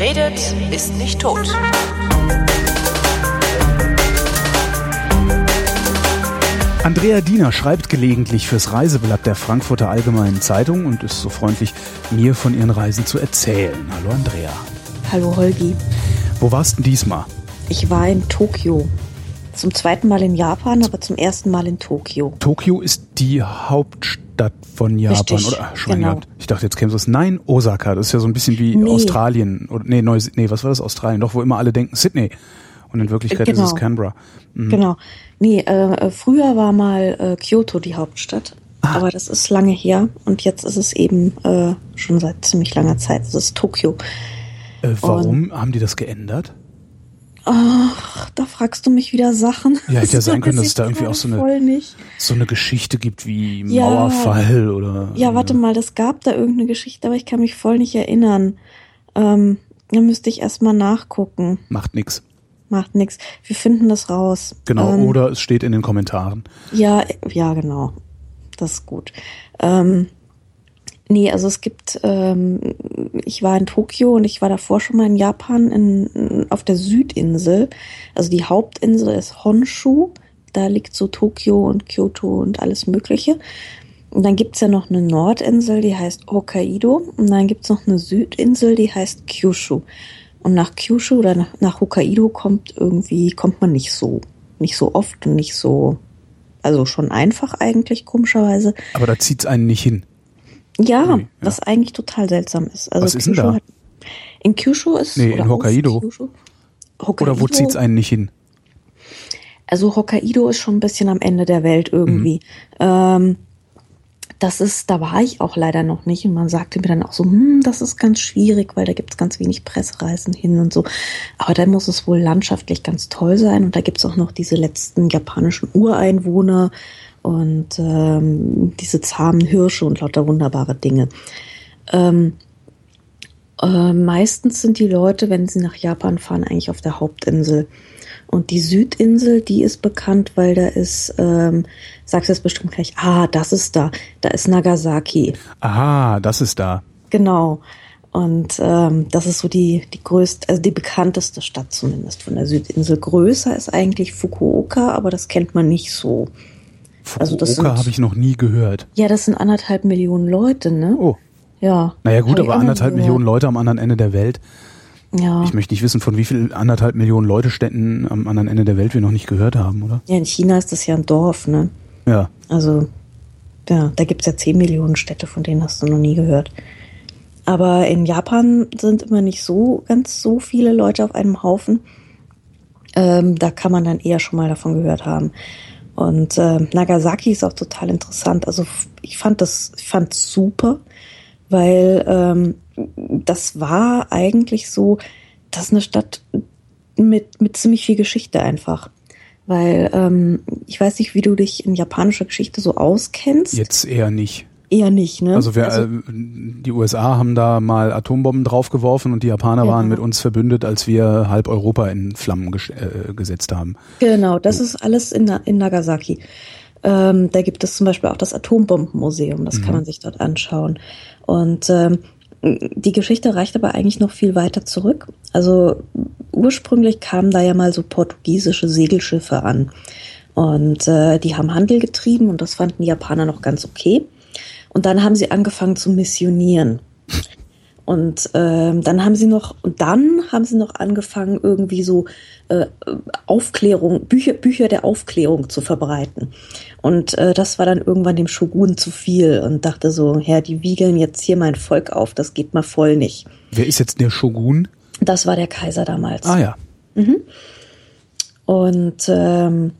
Wer redet, ist nicht tot. Andrea Diener schreibt gelegentlich fürs Reiseblatt der Frankfurter Allgemeinen Zeitung und ist so freundlich, mir von ihren Reisen zu erzählen. Hallo Andrea. Hallo Holgi. Wo warst du diesmal? Ich war in Tokio. Zum zweiten Mal in Japan, aber zum ersten Mal in Tokio. Tokio ist die Hauptstadt von Japan, Richtig, oder? Ach, Schwein genau. gehabt. Ich dachte, jetzt käme es. Nein, Osaka. Das ist ja so ein bisschen wie Nee. Australien. Oder, nee, Neus nee, was war das? Australien. Doch, wo immer alle denken, Sydney. Und in Wirklichkeit Genau. ist es Canberra. Mhm. Genau. Nee, äh, äh, früher war mal äh, Kyoto die Hauptstadt. Ah. Aber das ist lange her und jetzt ist es eben äh, schon seit ziemlich langer Zeit. Es ist Tokio. Äh, warum haben die das geändert? Ach, da fragst du mich wieder Sachen. Ja, hätte ja sein können, dass es da irgendwie auch so eine-. So eine Geschichte gibt wie Ja. Mauerfall oder. Ja, warte mal, das gab da irgendeine Geschichte, aber ich kann mich voll nicht erinnern. Ähm, da müsste ich erstmal nachgucken. Macht nix. Macht nix. Wir finden das raus. Genau. Ähm, Oder es steht in den Kommentaren. Ja, ja, genau. Das ist gut. Ähm, nee, also es gibt, ähm, ich war in Tokio und ich war davor schon mal in Japan in, auf der Südinsel. Also die Hauptinsel ist Honshu. Da liegt so Tokio und Kyoto und alles Mögliche. Und dann gibt's ja noch eine Nordinsel, die heißt Hokkaido. Und dann gibt's noch eine Südinsel, die heißt Kyushu. Und nach Kyushu oder nach, nach Hokkaido kommt irgendwie, kommt man nicht so, nicht so oft und nicht so, also schon einfach eigentlich, komischerweise. Aber da zieht's einen nicht hin. Ja, ja. was eigentlich total seltsam ist. Also Was ist denn da? Hat, in Kyushu ist Nee, in Hokkaido. Kyushu? Oder Hokkaido, wo zieht's einen nicht hin? Also Hokkaido ist schon ein bisschen am Ende der Welt irgendwie. Mhm. Ähm, das ist, da war ich auch leider noch nicht und man sagte mir dann auch so, hm, das ist ganz schwierig, weil da gibt's ganz wenig Pressereisen hin und so. Aber dann muss es wohl landschaftlich ganz toll sein und da gibt's auch noch diese letzten japanischen Ureinwohner und ähm, diese zahmen Hirsche und lauter wunderbare Dinge. Ähm, äh, meistens sind die Leute, wenn sie nach Japan fahren, eigentlich auf der Hauptinsel. Und die Südinsel, die ist bekannt, weil da ist, ähm, sagst du jetzt bestimmt gleich, ah, das ist da, da ist Nagasaki. Aha, das ist da. Genau. Und ähm, das ist so die, die größte, also die bekannteste Stadt zumindest von der Südinsel. Größer ist eigentlich Fukuoka, aber das kennt man nicht so. Also das Fukuoka habe ich noch nie gehört. Ja, das sind anderthalb Millionen Leute, ne? Oh. Ja. Naja gut, aber anderthalb Millionen. Leute am anderen Ende der Welt. Ja. Ich möchte nicht wissen, von wie viel anderthalb Millionen Leute Städten am anderen Ende der Welt wir noch nicht gehört haben, oder? ja, in China ist das ja ein Dorf, ne? Ja. Also, ja, da gibt's ja 10 Millionen Städte, von denen hast du noch nie gehört. Aber in Japan sind immer nicht so ganz so viele Leute auf einem Haufen. Ähm, da kann man dann eher schon mal davon gehört haben. Und ähm, Nagasaki ist auch total interessant. Also ich fand das, ich fand super, weil ähm, das war eigentlich so, das ist eine Stadt mit, mit ziemlich viel Geschichte einfach. Weil ähm, ich weiß nicht, wie du dich in japanischer Geschichte so auskennst. Jetzt eher nicht. Eher nicht, ne? Also, wir, äh, die USA haben da mal Atombomben draufgeworfen und die Japaner Ja. waren mit uns verbündet, als wir halb Europa in Flammen ges äh, gesetzt haben. Genau, das ist alles in, in Nagasaki. Ähm, da gibt es zum Beispiel auch das Atombombenmuseum, das kann man sich dort anschauen. Und ähm, die Geschichte reicht aber eigentlich noch viel weiter zurück. Also ursprünglich kamen da ja mal so portugiesische Segelschiffe an. Und äh, die haben Handel getrieben und das fanden die Japaner noch ganz okay. Und dann haben sie angefangen zu missionieren. Und ähm, dann haben sie noch, und dann haben sie noch angefangen, irgendwie so äh, Aufklärung, Bücher, Bücher der Aufklärung zu verbreiten. Und äh, das war dann irgendwann dem Shogun zu viel und dachte so, Herr, die wiegeln jetzt hier mein Volk auf, das geht mal voll nicht. Wer ist jetzt der Shogun? Das war der Kaiser damals. Ah ja. Und ähm,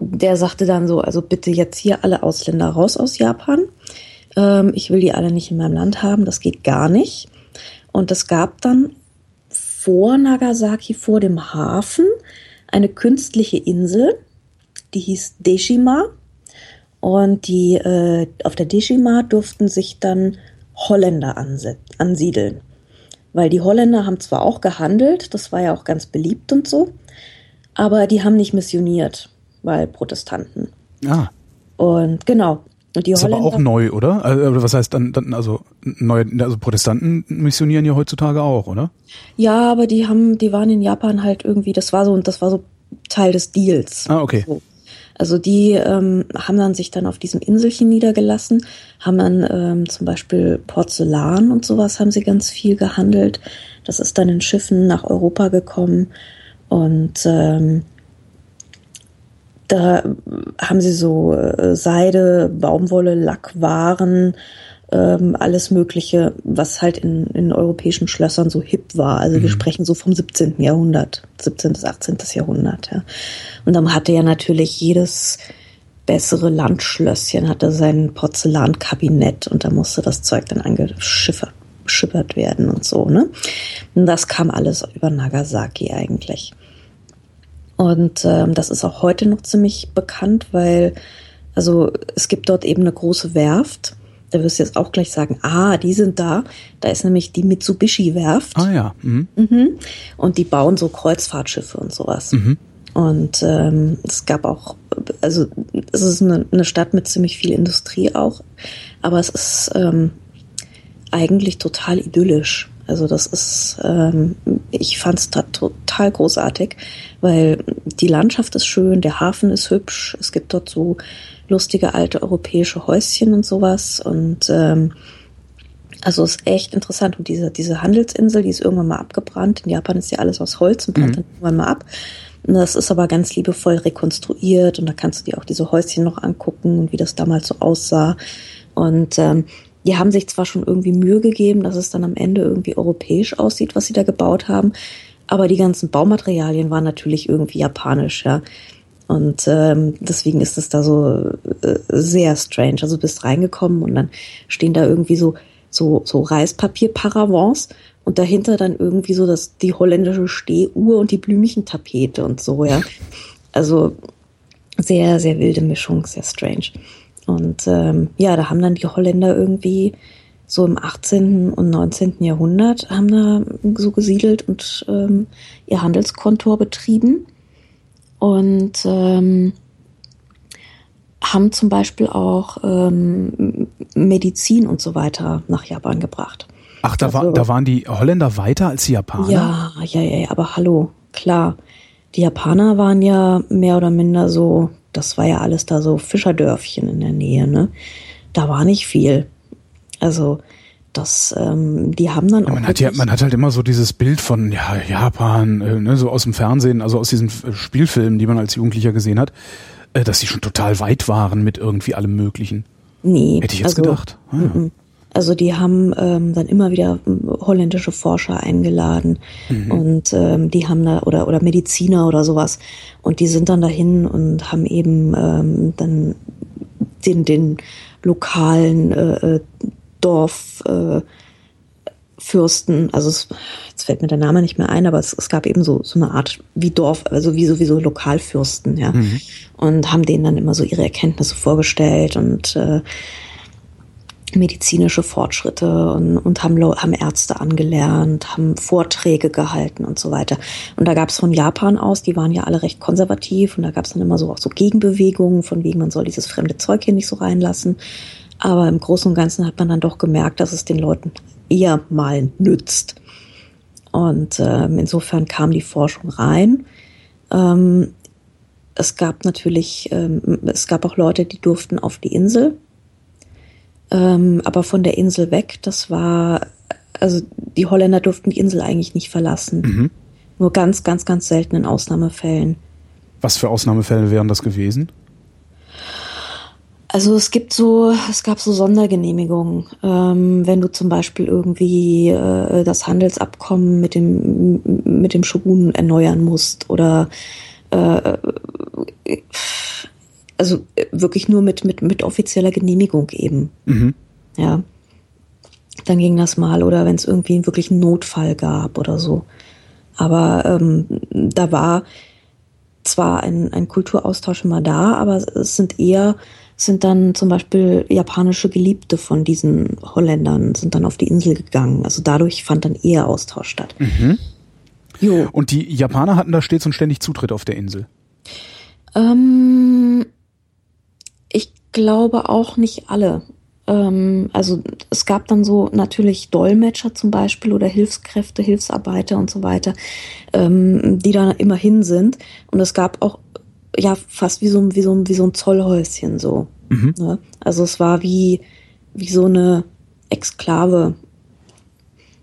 der sagte dann so, also bitte jetzt hier alle Ausländer raus aus Japan. Ähm, ich will die alle nicht in meinem Land haben, das geht gar nicht. Und es gab dann vor Nagasaki, vor dem Hafen, eine künstliche Insel, die hieß Deshima. Und die äh, auf der Deshima durften sich dann Holländer ansiedeln. Weil die Holländer haben zwar auch gehandelt, das war ja auch ganz beliebt und so, aber die haben nicht missioniert, weil Protestanten. Ah. Und genau. die ist aber auch neu, oder? Also, was heißt dann, dann also neue, also Protestanten missionieren ja heutzutage auch, oder? Ja, aber die haben, die waren in Japan halt irgendwie, das war so und das war so Teil des Deals. Ah, okay. So. Also die ähm, haben dann sich dann auf diesem Inselchen niedergelassen, haben dann ähm, zum Beispiel Porzellan und sowas haben sie ganz viel gehandelt. Das ist dann in Schiffen nach Europa gekommen und ähm, da haben sie so äh, Seide, Baumwolle, Lackwaren, ähm, alles Mögliche, was halt in, in europäischen Schlössern so hip war. Also mhm. wir sprechen so vom 17. Jahrhundert, 17. bis 18. Jahrhundert. Ja. Und dann hatte ja natürlich jedes bessere Landschlösschen hatte sein Porzellankabinett und da musste das Zeug dann angeschippert werden und so. Ne? Und das kam alles über Nagasaki eigentlich. Und ähm, das ist auch heute noch ziemlich bekannt, weil also es gibt dort eben eine große Werft. Da wirst du jetzt auch gleich sagen, ah, die sind da. Da ist nämlich die Mitsubishi-Werft. Ah ja. Mhm. Mhm. Und die bauen so Kreuzfahrtschiffe und sowas. Mhm. Und ähm, es gab auch, also es ist eine, eine Stadt mit ziemlich viel Industrie auch, aber es ist ähm, eigentlich total idyllisch. Also das ist, ähm, ich fand es total großartig, weil die Landschaft ist schön, der Hafen ist hübsch, es gibt dort so lustige alte europäische Häuschen und sowas und ähm, also ist echt interessant. Und diese, diese Handelsinsel, die ist irgendwann mal abgebrannt. In Japan ist ja alles aus Holz und brennt mhm. dann irgendwann mal ab. Und das ist aber ganz liebevoll rekonstruiert und da kannst du dir auch diese Häuschen noch angucken und wie das damals so aussah. Und ähm, die haben sich zwar schon irgendwie Mühe gegeben, dass es dann am Ende irgendwie europäisch aussieht, was sie da gebaut haben, aber die ganzen Baumaterialien waren natürlich irgendwie japanisch, ja. Und ähm, deswegen ist es da so äh, sehr strange. Also du bist reingekommen und dann stehen da irgendwie so so so Reispapier-Paravents und dahinter dann irgendwie so das die holländische Stehuhr und die Blümchentapete und so, ja. Also sehr sehr wilde Mischung, sehr strange. Und ähm, ja, da haben dann die Holländer irgendwie so im 18. und 19. Jahrhundert haben da so gesiedelt und ähm, ihr Handelskontor betrieben und ähm, haben zum Beispiel auch ähm, Medizin und so weiter nach Japan gebracht. Ach, da, also, war, da waren die Holländer weiter als die Japaner? Ja, ja, ja, aber hallo, klar. Die Japaner waren ja mehr oder minder so das war ja alles da so Fischerdörfchen in der Nähe, ne? Da war nicht viel. Also das, ähm, die haben dann ja, man hat ja, man hat halt immer so dieses Bild von ja Japan, äh, ne, so aus dem Fernsehen, also aus diesen Spielfilmen, die man als Jugendlicher gesehen hat, äh, dass sie schon total weit waren mit irgendwie allem Möglichen. Nee, hätte ich jetzt also, gedacht. Ah, ja. Also die haben ähm, dann immer wieder ähm, holländische Forscher eingeladen mhm. und ähm, die haben da oder oder Mediziner oder sowas und die sind dann dahin und haben eben ähm, dann den den lokalen äh, äh Dorf äh, Fürsten, also es, jetzt fällt mir der Name nicht mehr ein, aber es, es gab eben so, so eine Art wie Dorf, also wie sowieso Lokalfürsten, ja. Mhm. Und haben denen dann immer so ihre Erkenntnisse vorgestellt und äh, medizinische Fortschritte und, und haben, haben Ärzte angelernt, haben Vorträge gehalten und so weiter. Und da gab es von Japan aus, die waren ja alle recht konservativ und da gab es dann immer so auch so Gegenbewegungen, von wegen man soll dieses fremde Zeug hier nicht so reinlassen. Aber im Großen und Ganzen hat man dann doch gemerkt, dass es den Leuten eher mal nützt. Und ähm, insofern kam die Forschung rein. Ähm, es gab natürlich, ähm, es gab auch Leute, die durften auf die Insel ähm, aber von der Insel weg, das war, also die Holländer durften die Insel eigentlich nicht verlassen. Mhm. Nur ganz, ganz, ganz selten in Ausnahmefällen. Was für Ausnahmefälle wären das gewesen? Also es gibt so, es gab so Sondergenehmigungen, ähm, wenn du zum Beispiel irgendwie äh, das Handelsabkommen mit dem mit dem Shogun erneuern musst oder äh, also äh, wirklich nur mit, mit, mit offizieller Genehmigung eben. Mhm. Ja. Dann ging das mal oder wenn es irgendwie wirklich einen Notfall gab oder so. Aber ähm, da war zwar ein, ein Kulturaustausch immer da, aber es sind eher, sind dann zum Beispiel japanische Geliebte von diesen Holländern, sind dann auf die Insel gegangen. Also dadurch fand dann eher Austausch statt. Mhm. Jo. Und die Japaner hatten da stets und ständig Zutritt auf der Insel? Ähm, glaube auch nicht alle. Ähm, also es gab dann so natürlich Dolmetscher zum Beispiel oder Hilfskräfte, Hilfsarbeiter und so weiter, ähm, die da immerhin sind. Und es gab auch ja fast wie so, wie so, wie so ein Zollhäuschen so. Mhm. Ne? Also es war wie, wie so eine Exklave.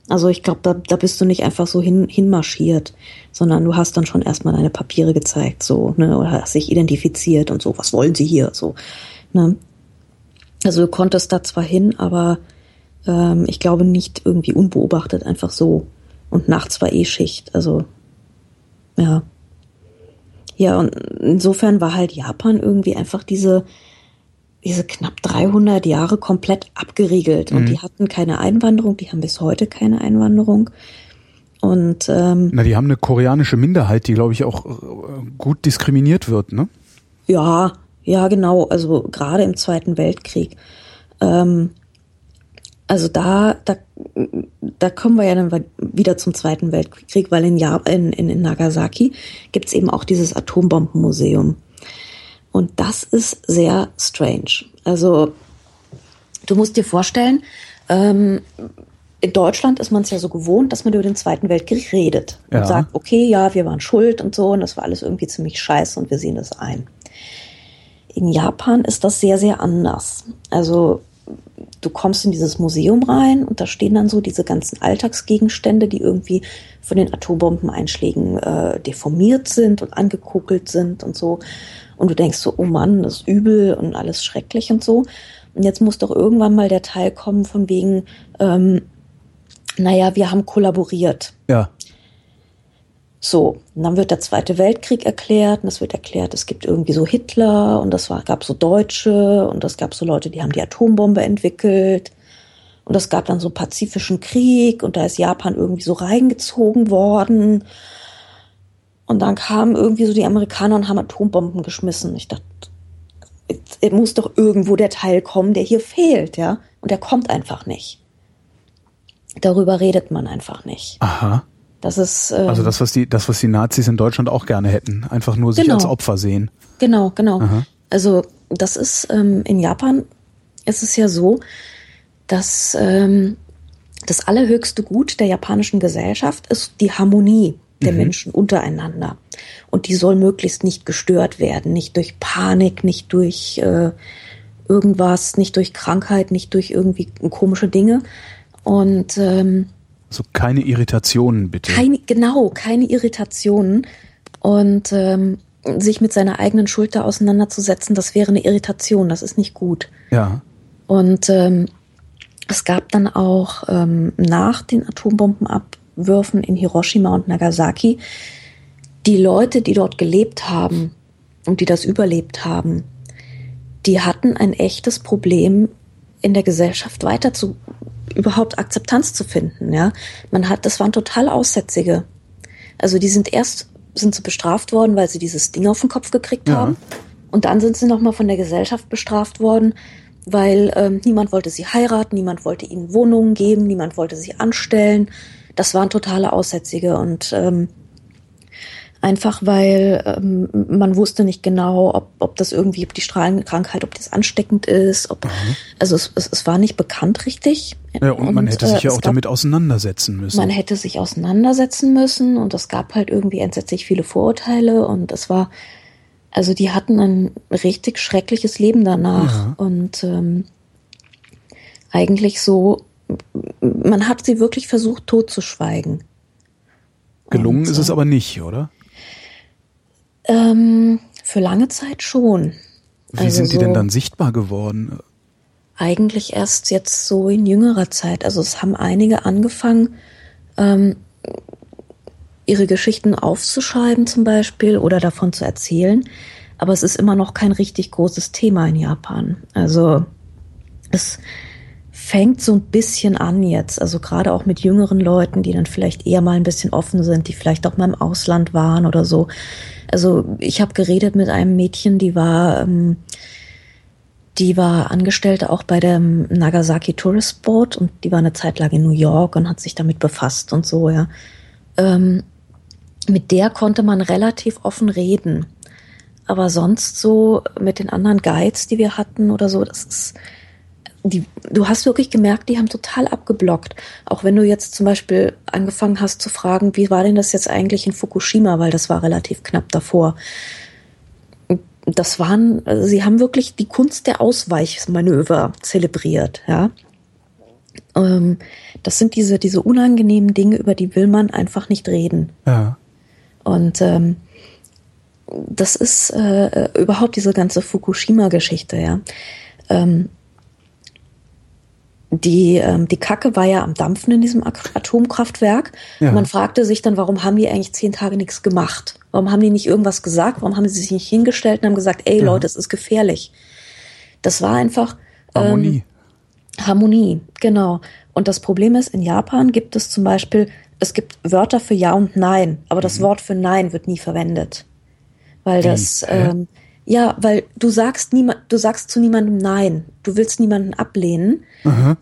Also ich glaube, da, da bist du nicht einfach so hin, hinmarschiert, sondern du hast dann schon erstmal deine Papiere gezeigt, so, ne, oder hast dich identifiziert und so, was wollen sie hier, so, ne. Also du konntest da zwar hin, aber ähm, ich glaube nicht irgendwie unbeobachtet, einfach so. Und nachts war eh Schicht, also ja. Ja, und insofern war halt Japan irgendwie einfach diese, diese knapp 300 Jahre komplett abgeriegelt. Mhm. Und die hatten keine Einwanderung, die haben bis heute keine Einwanderung. Und ähm, Na, die haben eine koreanische Minderheit, die, glaube ich, auch äh, gut diskriminiert wird, ne? Ja, ja, genau. Also gerade im Zweiten Weltkrieg. Ähm, also da, da, da kommen wir ja dann wieder zum Zweiten Weltkrieg, weil in, Japan, in, in, in Nagasaki gibt's eben auch dieses Atombombenmuseum. Und das ist sehr strange. Also du musst dir vorstellen, ähm, in Deutschland ist man es ja so gewohnt, dass man über den Zweiten Weltkrieg redet und ja. sagt, okay, ja, wir waren schuld und so und das war alles irgendwie ziemlich scheiße und wir sehen das ein. In Japan ist das sehr, sehr anders. Also du kommst in dieses Museum rein und da stehen dann so diese ganzen Alltagsgegenstände, die irgendwie von den Atombombeneinschlägen äh, deformiert sind und angekokelt sind und so. Und du denkst so, oh Mann, das ist übel und alles schrecklich und so. Und jetzt muss doch irgendwann mal der Teil kommen von wegen, ähm, naja, wir haben kollaboriert. Ja. So, und dann wird der Zweite Weltkrieg erklärt und es wird erklärt, es gibt irgendwie so Hitler und das war, gab so Deutsche und es gab so Leute, die haben die Atombombe entwickelt und es gab dann so Pazifischen Krieg und da ist Japan irgendwie so reingezogen worden und dann kamen irgendwie so die Amerikaner und haben Atombomben geschmissen. Ich dachte, es muss doch irgendwo der Teil kommen, der hier fehlt, ja, und der kommt einfach nicht. Darüber redet man einfach nicht. Aha. Das ist ähm, also das, was die, das, was die Nazis in Deutschland auch gerne hätten, einfach nur sich genau. als Opfer sehen. Genau, genau. Aha. Also das ist ähm, in Japan ist es ja so, dass ähm, das allerhöchste Gut der japanischen Gesellschaft ist die Harmonie der mhm. Menschen untereinander. Und die soll möglichst nicht gestört werden, nicht durch Panik, nicht durch äh, irgendwas, nicht durch Krankheit, nicht durch irgendwie komische Dinge. Und ähm, also keine Irritationen, bitte. Keine, genau, keine Irritationen. Und ähm, sich mit seiner eigenen Schuld da auseinanderzusetzen, das wäre eine Irritation, das ist nicht gut. Ja. Und ähm, es gab dann auch ähm, nach den Atombombenabwürfen in Hiroshima und Nagasaki die Leute, die dort gelebt haben und die das überlebt haben, die hatten ein echtes Problem in der Gesellschaft weiter zu überhaupt Akzeptanz zu finden. Ja, man hat, das waren total Aussätzige. Also die sind erst sind sie bestraft worden, weil sie dieses Ding auf den Kopf gekriegt ja. haben, und dann sind sie noch mal von der Gesellschaft bestraft worden, weil ähm, niemand wollte sie heiraten, niemand wollte ihnen Wohnungen geben, niemand wollte sie anstellen. Das waren totale Aussätzige und ähm, einfach weil ähm, man wusste nicht genau, ob, ob das irgendwie, ob die Strahlenkrankheit, ob das ansteckend ist. Ob, mhm. Also es, es, es war nicht bekannt richtig. Ja, und, und man hätte sich äh, ja auch gab, damit auseinandersetzen müssen. Man hätte sich auseinandersetzen müssen und es gab halt irgendwie entsetzlich viele Vorurteile und es war, also die hatten ein richtig schreckliches Leben danach ja. und ähm, eigentlich so, man hat sie wirklich versucht totzuschweigen. Gelungen und, ist es äh, aber nicht, oder? Ähm, für lange Zeit schon. Wie also sind die so denn dann sichtbar geworden? Eigentlich erst jetzt so in jüngerer Zeit. Also es haben einige angefangen, ähm, ihre Geschichten aufzuschreiben zum Beispiel oder davon zu erzählen. Aber es ist immer noch kein richtig großes Thema in Japan. Also es fängt so ein bisschen an jetzt, also gerade auch mit jüngeren Leuten, die dann vielleicht eher mal ein bisschen offen sind, die vielleicht auch mal im Ausland waren oder so. Also ich habe geredet mit einem Mädchen, die war, ähm, die war Angestellte auch bei dem Nagasaki Tourist Board und die war eine Zeit lang in New York und hat sich damit befasst und so, ja. Ähm, mit der konnte man relativ offen reden. Aber sonst so mit den anderen Guides, die wir hatten oder so, das ist, die, du hast wirklich gemerkt, die haben total abgeblockt. Auch wenn du jetzt zum Beispiel angefangen hast zu fragen, wie war denn das jetzt eigentlich in Fukushima, weil das war relativ knapp davor. Das waren, sie haben wirklich die Kunst der Ausweichmanöver zelebriert, ja. Ähm, das sind diese, diese unangenehmen Dinge, über die will man einfach nicht reden. Ja. Und ähm, das ist äh, überhaupt diese ganze Fukushima-Geschichte, ja. Ähm, die, ähm, die Kacke war ja am Dampfen in diesem Atomkraftwerk. Ja. Man fragte sich dann, warum haben die eigentlich zehn Tage nichts gemacht? Warum haben die nicht irgendwas gesagt? Warum haben sie sich nicht hingestellt und haben gesagt, ey Ja. Leute, es ist gefährlich? Das war einfach Harmonie. Ähm, Harmonie, genau. Und das Problem ist, in Japan gibt es zum Beispiel, es gibt Wörter für Ja und Nein, aber das Wort für Nein wird nie verwendet. Weil das, ähm, ja, weil du sagst niemand, du sagst zu niemandem Nein. Du willst niemanden ablehnen,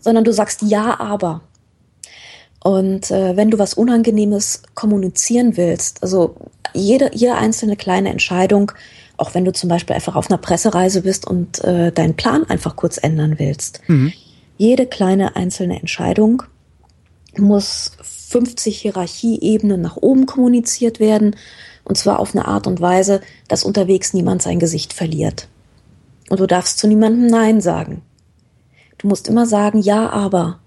sondern du sagst Ja, aber. Und äh, wenn du was Unangenehmes kommunizieren willst, also jede, jede einzelne kleine Entscheidung, auch wenn du zum Beispiel einfach auf einer Pressereise bist und äh, deinen Plan einfach kurz ändern willst, jede kleine einzelne Entscheidung muss 50 Hierarchieebenen nach oben kommuniziert werden. Und zwar auf eine Art und Weise, dass unterwegs niemand sein Gesicht verliert. Und du darfst zu niemandem Nein sagen. Du musst immer sagen, ja, aber.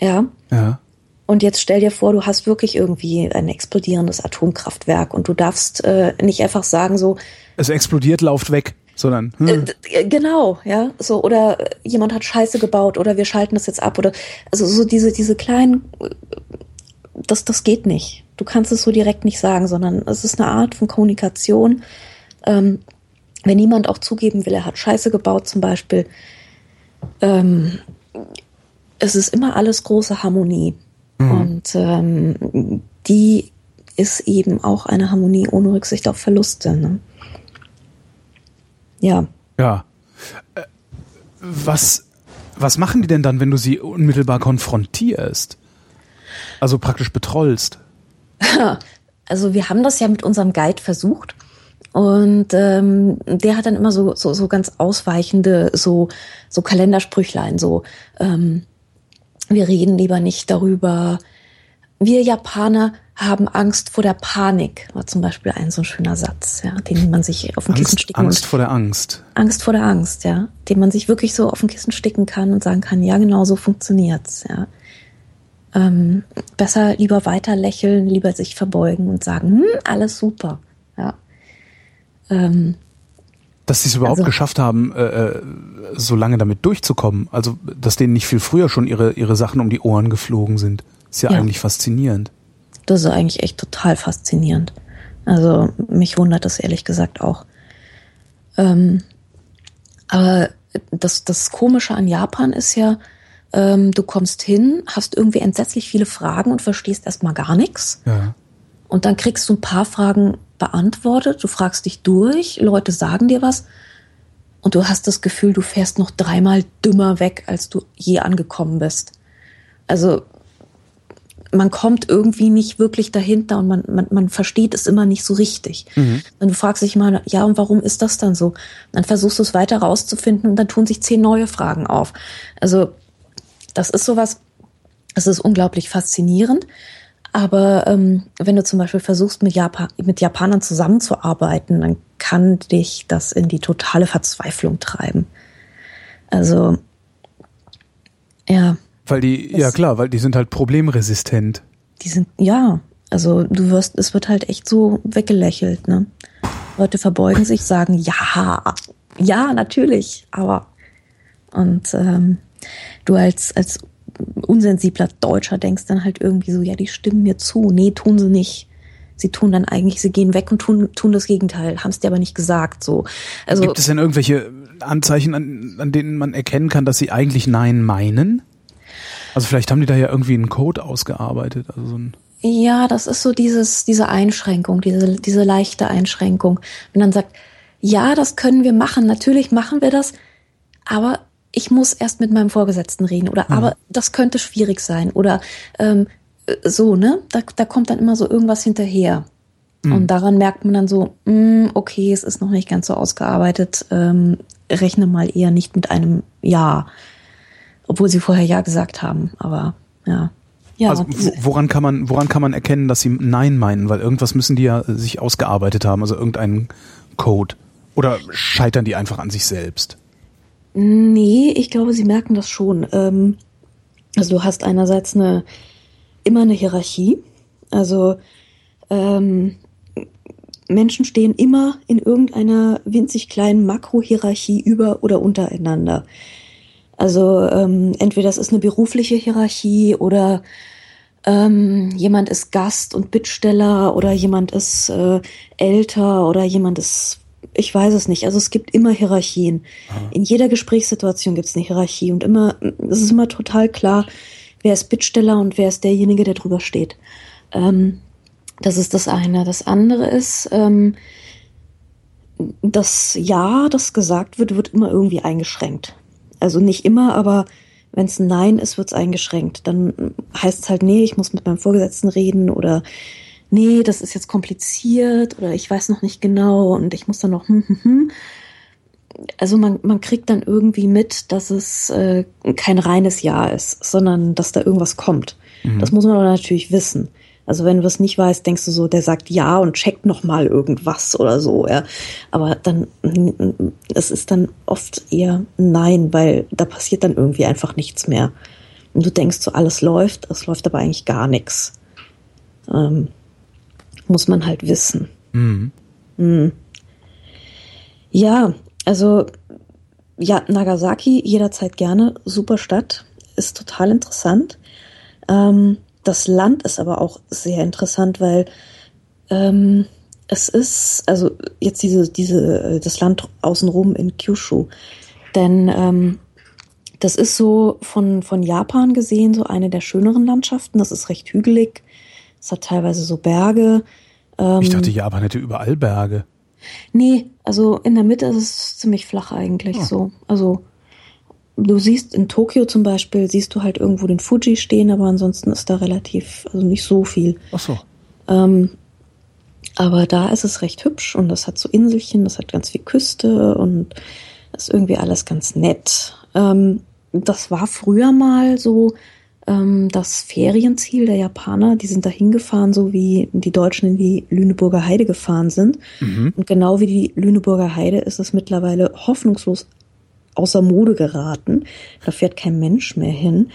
Ja. Ja. Und jetzt stell dir vor, du hast wirklich irgendwie ein explodierendes Atomkraftwerk und du darfst äh, nicht einfach sagen so, Es explodiert, lauft weg, sondern. Hm. äh, äh, genau, ja, so oder jemand hat Scheiße gebaut oder wir schalten das jetzt ab oder also so diese diese kleinen, äh, das das geht nicht. Du kannst es so direkt nicht sagen, sondern es ist eine Art von Kommunikation. Ähm, wenn niemand auch zugeben will, er hat Scheiße gebaut zum Beispiel, ähm, es ist immer alles große Harmonie. Und ähm, die ist eben auch eine Harmonie ohne Rücksicht auf Verluste. Ne? Ja, Ja. Äh, Was, was machen die denn dann, wenn du sie unmittelbar konfrontierst? Also praktisch betrollst. also wir haben das ja mit unserem Guide versucht. Und ähm, der hat dann immer so, so, so ganz ausweichende, so, so Kalendersprüchlein, so ähm, wir reden lieber nicht darüber. Wir Japaner haben Angst vor der Panik, war zum Beispiel ein so ein schöner Satz, ja, den man sich auf den Kissen Angst, sticken Angst und vor der Angst. Angst vor der Angst, ja, den man sich wirklich so auf den Kissen sticken kann und sagen kann, ja, genau so funktioniert's, ja. Ähm, besser lieber weiter lächeln, lieber sich verbeugen und sagen, hm, alles super, ja. Ähm, Dass sie es überhaupt Also- geschafft haben, äh, äh, so lange damit durchzukommen. Also, dass denen nicht viel früher schon ihre, ihre Sachen um die Ohren geflogen sind. Ist ja, Ja. eigentlich faszinierend. das ist eigentlich echt total faszinierend. Also mich wundert das ehrlich gesagt auch. Ähm, aber das, das Komische an Japan ist ja, ähm, du kommst hin, hast irgendwie entsetzlich viele Fragen und verstehst erstmal gar nichts. Ja. Und dann kriegst du ein paar Fragen beantwortet, du fragst dich durch, Leute sagen dir was und du hast das Gefühl, du fährst noch dreimal dümmer weg, als du je angekommen bist. Also man kommt irgendwie nicht wirklich dahinter und man, man, man versteht es immer nicht so richtig. Und du fragst dich mal, ja, und warum ist das dann so? Dann versuchst du es weiter rauszufinden und dann tun sich zehn neue Fragen auf. Also das ist sowas, es ist unglaublich faszinierend. Aber ähm, wenn du zum Beispiel versuchst, mit, Japan, mit Japanern zusammenzuarbeiten, dann kann dich das in die totale Verzweiflung treiben. Also, ja, Weil die, ja klar, weil die sind halt problemresistent. die sind, ja, also du wirst, es wird halt echt so weggelächelt, ne? Leute verbeugen sich, sagen, ja, ja, natürlich, aber. Und ähm, du als, als unsensibler Deutscher denkst dann halt irgendwie so, ja, die stimmen mir zu. Nee, tun sie nicht. Sie tun dann eigentlich, sie gehen weg und tun, tun das Gegenteil, haben es dir aber nicht gesagt. So. Also Gibt es denn irgendwelche Anzeichen, an, an denen man erkennen kann, dass sie eigentlich Nein meinen? Also vielleicht haben die da ja irgendwie einen Code ausgearbeitet. Also so ein Ja, das ist so dieses, diese Einschränkung, diese, diese leichte Einschränkung. Wenn dann sagt, ja, das können wir machen, natürlich machen wir das, aber ich muss erst mit meinem Vorgesetzten reden oder aber das könnte schwierig sein oder ähm, äh, so, ne? Da, da kommt dann immer so irgendwas hinterher. Mhm. Und daran merkt man dann so, mh, hm, okay, es ist noch nicht ganz so ausgearbeitet, ähm, rechne mal eher nicht mit einem Ja. Obwohl sie vorher Ja gesagt haben, aber ja. Ja, also woran kann man, woran kann man erkennen, dass sie Nein meinen? Weil irgendwas müssen die ja sich ausgearbeitet haben, also irgendeinen Code. Oder scheitern die einfach an sich selbst? Nee, ich glaube, sie merken das schon. Ähm, also du hast einerseits eine immer eine Hierarchie. Also ähm, Menschen stehen immer in irgendeiner winzig kleinen Makrohierarchie über oder untereinander. Also ähm, entweder das ist eine berufliche Hierarchie oder ähm, jemand ist Gast und Bittsteller oder jemand ist äh, älter oder jemand ist, ich weiß es nicht. Also es gibt immer Hierarchien. Aha. In jeder Gesprächssituation gibt es eine Hierarchie und immer, es ist immer total klar, wer ist Bittsteller und wer ist derjenige, der drüber steht. Ähm, das ist das eine. Das andere ist, ähm, das Ja, das gesagt wird, wird immer irgendwie eingeschränkt. Also nicht immer, aber wenn es ein Nein ist, wird es eingeschränkt. Dann heißt es halt, nee, ich muss mit meinem Vorgesetzten reden oder nee, das ist jetzt kompliziert oder ich weiß noch nicht genau und ich muss dann noch hm, hm, hm. Also man, man kriegt dann irgendwie mit, dass es äh, kein reines Ja ist, sondern dass da irgendwas kommt. Mhm. Das muss man aber natürlich wissen. Also wenn du es nicht weißt, denkst du so, der sagt ja und checkt noch mal irgendwas oder so, ja. Aber dann, es ist dann oft eher nein, weil da passiert dann irgendwie einfach nichts mehr. Und du denkst so, alles läuft, es läuft aber eigentlich gar nichts. Ähm, muss man halt wissen. Mhm. Mhm. Ja, also ja, Nagasaki jederzeit gerne, super Stadt, ist total interessant. Ähm, das Land ist aber auch sehr interessant, weil ähm, es ist, also jetzt diese, diese, das Land außenrum in Kyushu. Denn ähm, das ist so von, von Japan gesehen so eine der schöneren Landschaften. Das ist recht hügelig. Es hat teilweise so Berge. Ähm, ich dachte, Japan hätte überall Berge. Nee, also in der Mitte ist es ziemlich flach eigentlich oh. so. Also du siehst in Tokio zum Beispiel, siehst du halt irgendwo den Fuji stehen, aber ansonsten ist da relativ, also nicht so viel. Ach so. Ähm, aber da ist es recht hübsch und das hat so Inselchen, das hat ganz viel Küste und ist irgendwie alles ganz nett. Ähm, das war früher mal so ähm, das Ferienziel der Japaner. Die sind da hingefahren, so wie die Deutschen in die Lüneburger Heide gefahren sind. Mhm. Und genau wie die Lüneburger Heide ist es mittlerweile hoffnungslos außer Mode geraten. Da fährt kein Mensch mehr hin.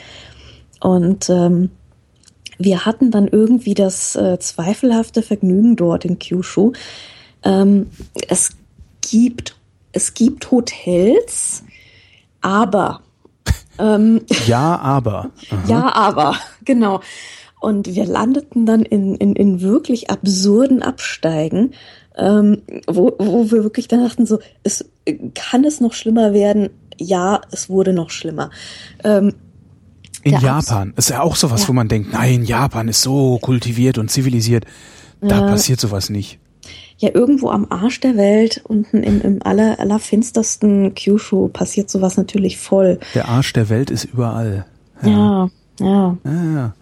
Und ähm, wir hatten dann irgendwie das äh, zweifelhafte Vergnügen dort in Kyushu. Ähm, es gibt es gibt Hotels, aber ähm, ja, aber Aha. ja, aber genau. Und wir landeten dann in, in, in wirklich absurden Absteigen ähm, wo, wo wir wirklich dann dachten, so, es kann es noch schlimmer werden? Ja, es wurde noch schlimmer. Ähm, in Japan ist ja auch sowas, ja. wo man denkt, nein, Japan ist so kultiviert und zivilisiert. Da ja. passiert sowas nicht. Ja, irgendwo am Arsch der Welt, unten im, im aller, allerfinstersten Kyushu passiert sowas natürlich voll. Der Arsch der Welt ist überall. Ja, ja. ja. ja.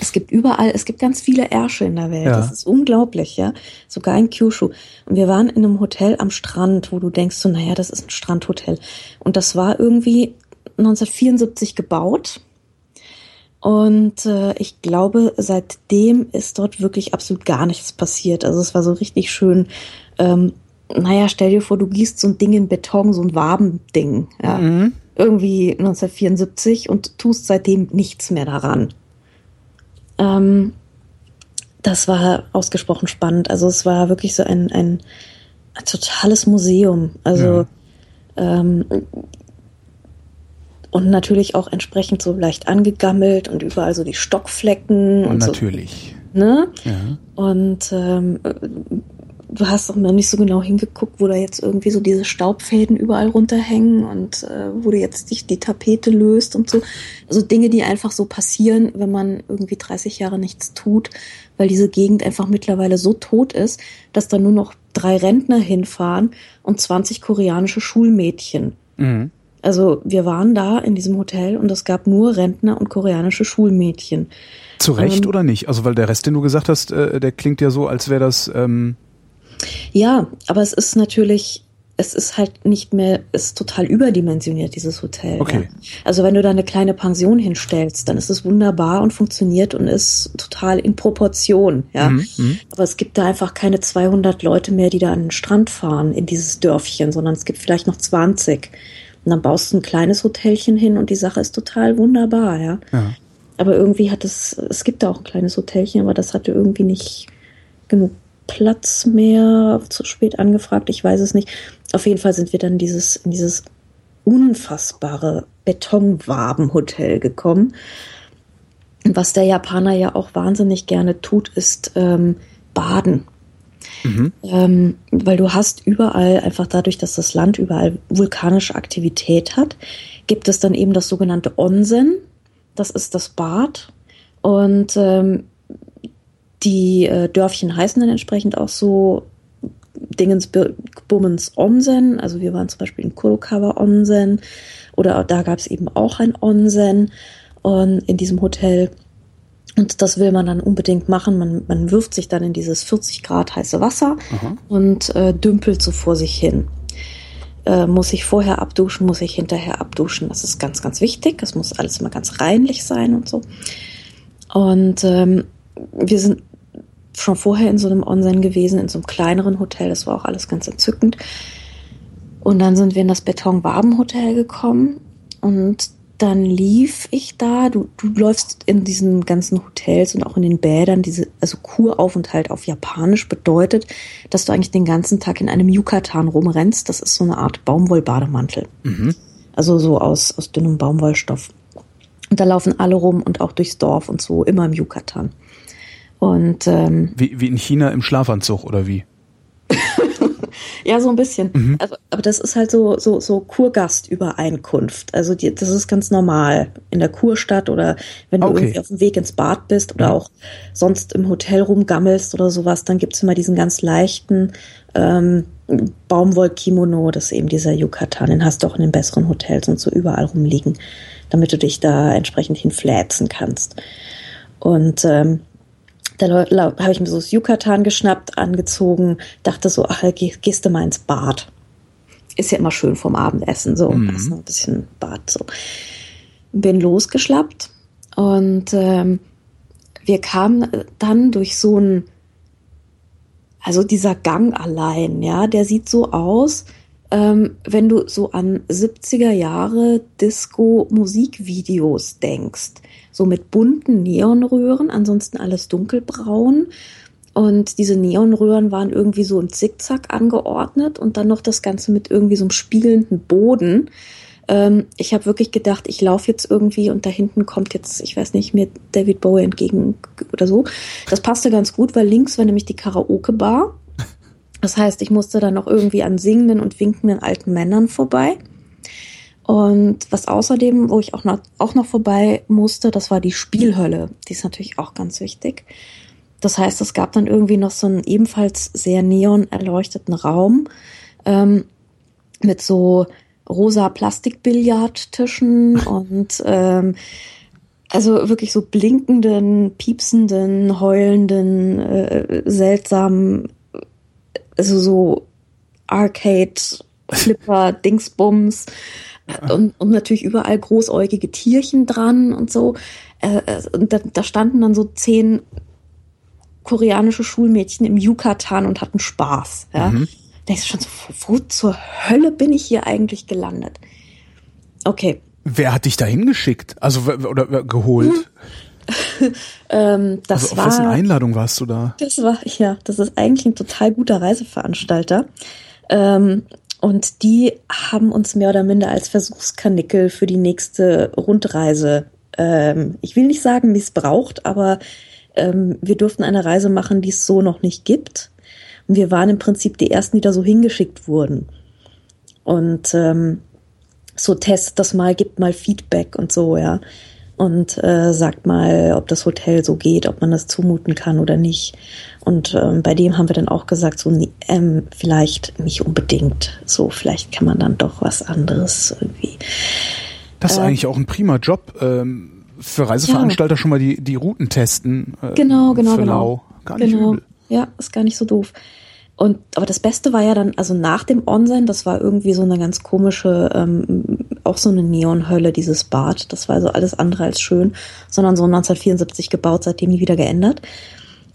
Es gibt überall, es gibt ganz viele Ärsche in der Welt. Ja. Das ist unglaublich, ja. Sogar in Kyushu. Und wir waren in einem Hotel am Strand, wo du denkst so, naja, das ist ein Strandhotel. Und das war irgendwie 1974 gebaut. Und äh, ich glaube, seitdem ist dort wirklich absolut gar nichts passiert. Also es war so richtig schön. Ähm, naja, stell dir vor, du gießt so ein Ding in Beton, so ein Wabending, ja. Mhm. Irgendwie 1974 und tust seitdem nichts mehr daran. Ähm, das war ausgesprochen spannend. Also es war wirklich so ein, ein, ein totales Museum. Also ja. ähm, und natürlich auch entsprechend so leicht angegammelt und überall so die Stockflecken und, und natürlich. So, ne? Ja. Und ähm, du hast auch noch nicht so genau hingeguckt, wo da jetzt irgendwie so diese Staubfäden überall runterhängen und äh, wo du jetzt dich die Tapete löst und so. Also Dinge, die einfach so passieren, wenn man irgendwie 30 Jahre nichts tut, weil diese Gegend einfach mittlerweile so tot ist, dass da nur noch drei Rentner hinfahren und 20 koreanische Schulmädchen. Mhm. Also wir waren da in diesem Hotel und es gab nur Rentner und koreanische Schulmädchen. Zu Recht ähm, oder nicht? Also weil der Rest, den du gesagt hast, äh, der klingt ja so, als wäre das. Ähm ja, aber es ist natürlich es ist halt nicht mehr, ist total überdimensioniert, dieses Hotel. Okay. Ja. Also wenn du da eine kleine Pension hinstellst, dann ist es wunderbar und funktioniert und ist total in Proportion, ja. Mhm, mhm. Aber es gibt da einfach keine 200 Leute mehr, die da an den Strand fahren in dieses Dörfchen, sondern es gibt vielleicht noch 20. Und dann baust du ein kleines Hotelchen hin und die Sache ist total wunderbar, ja. ja. Aber irgendwie hat es, es gibt da auch ein kleines Hotelchen, aber das hatte irgendwie nicht genug Platz mehr, zu spät angefragt, ich weiß es nicht. Auf jeden Fall sind wir dann dieses, in dieses unfassbare Betonwabenhotel gekommen. Was der Japaner ja auch wahnsinnig gerne tut, ist ähm, baden. Mhm. Ähm, weil du hast überall, einfach dadurch, dass das Land überall vulkanische Aktivität hat, gibt es dann eben das sogenannte Onsen. Das ist das Bad. Und ähm, die äh, Dörfchen heißen dann entsprechend auch so Dingens Bummens Onsen. Also wir waren zum Beispiel in Kurokawa Onsen oder da gab es eben auch ein Onsen und in diesem Hotel. Und das will man dann unbedingt machen. Man, man wirft sich dann in dieses 40 Grad heiße Wasser Aha. und äh, dümpelt so vor sich hin. Äh, muss ich vorher abduschen, muss ich hinterher abduschen. Das ist ganz, ganz wichtig. Das muss alles immer ganz reinlich sein und so. Und ähm, wir sind schon vorher in so einem Onsen gewesen, in so einem kleineren Hotel. Das war auch alles ganz entzückend. Und dann sind wir in das Betonwabenhotel gekommen und dann lief ich da. Du, du läufst in diesen ganzen Hotels und auch in den Bädern. Diese, also Kuraufenthalt auf Japanisch bedeutet, dass du eigentlich den ganzen Tag in einem Yucatan rumrennst. Das ist so eine Art Baumwollbademantel. Mhm. Also so aus, aus dünnem Baumwollstoff. Und da laufen alle rum und auch durchs Dorf und so, immer im Yucatan. Und ähm, wie, wie in China im Schlafanzug oder wie? Ja, so ein bisschen. Mhm. Also, aber das ist halt so so so Kurgastübereinkunft. Also die, das ist ganz normal in der Kurstadt oder wenn du okay. irgendwie auf dem Weg ins Bad bist oder ja. auch sonst im Hotel rumgammelst oder sowas, dann gibt's immer diesen ganz leichten ähm, Baumwollkimono, das ist eben dieser Yucatan, den hast du auch in den besseren Hotels und so überall rumliegen, damit du dich da entsprechend hinfläzen kannst. Und ähm, dann habe ich mir so das Yucatan geschnappt, angezogen, dachte so, ach, geh, gehst du mal ins Bad. Ist ja immer schön vom Abendessen, so. Mhm. Also ein bisschen Bad, so. Bin losgeschlappt und ähm, wir kamen dann durch so ein, also dieser Gang allein, ja, der sieht so aus, ähm, wenn du so an 70er Jahre Disco-Musikvideos denkst so mit bunten Neonröhren, ansonsten alles dunkelbraun. Und diese Neonröhren waren irgendwie so im Zickzack angeordnet und dann noch das Ganze mit irgendwie so einem spiegelnden Boden. Ähm, ich habe wirklich gedacht, ich laufe jetzt irgendwie und da hinten kommt jetzt, ich weiß nicht, mir David Bowie entgegen oder so. Das passte ganz gut, weil links war nämlich die Karaoke-Bar. Das heißt, ich musste dann noch irgendwie an singenden und winkenden alten Männern vorbei. Und was außerdem, wo ich auch noch, auch noch vorbei musste, das war die Spielhölle. Die ist natürlich auch ganz wichtig. Das heißt, es gab dann irgendwie noch so einen ebenfalls sehr neon erleuchteten Raum ähm, mit so rosa Plastikbillardtischen und ähm, also wirklich so blinkenden, piepsenden, heulenden, äh, seltsamen, also so Arcade, Flipper, Dingsbums und, und natürlich überall großäugige Tierchen dran und so. Äh, und da, da standen dann so zehn koreanische Schulmädchen im Yucatan und hatten Spaß. Ja? Mhm. Da ist schon so, wo zur Hölle bin ich hier eigentlich gelandet? Okay. Wer hat dich da hingeschickt? Also oder geholt? Hm. ähm, das also auf war, wessen Einladung warst du da? Das war, ja, das ist eigentlich ein total guter Reiseveranstalter. Ähm, und die haben uns mehr oder minder als Versuchskanickel für die nächste Rundreise, ähm, ich will nicht sagen missbraucht, aber ähm, wir durften eine Reise machen, die es so noch nicht gibt. Und wir waren im Prinzip die ersten, die da so hingeschickt wurden. Und ähm, so testet das mal, gibt mal Feedback und so, ja und äh, sagt mal, ob das Hotel so geht, ob man das zumuten kann oder nicht. Und ähm, bei dem haben wir dann auch gesagt, so ähm, vielleicht nicht unbedingt. So, vielleicht kann man dann doch was anderes irgendwie Das ist ähm, eigentlich auch ein prima Job. Ähm, für Reiseveranstalter ja. schon mal die, die Routen testen. Äh, genau, genau, genau. Lau. Gar nicht genau. übel. Ja, ist gar nicht so doof. Und aber das Beste war ja dann, also nach dem Onsen, das war irgendwie so eine ganz komische, ähm, auch so eine Neonhölle, dieses Bad. Das war also alles andere als schön, sondern so 1974 gebaut, seitdem nie wieder geändert.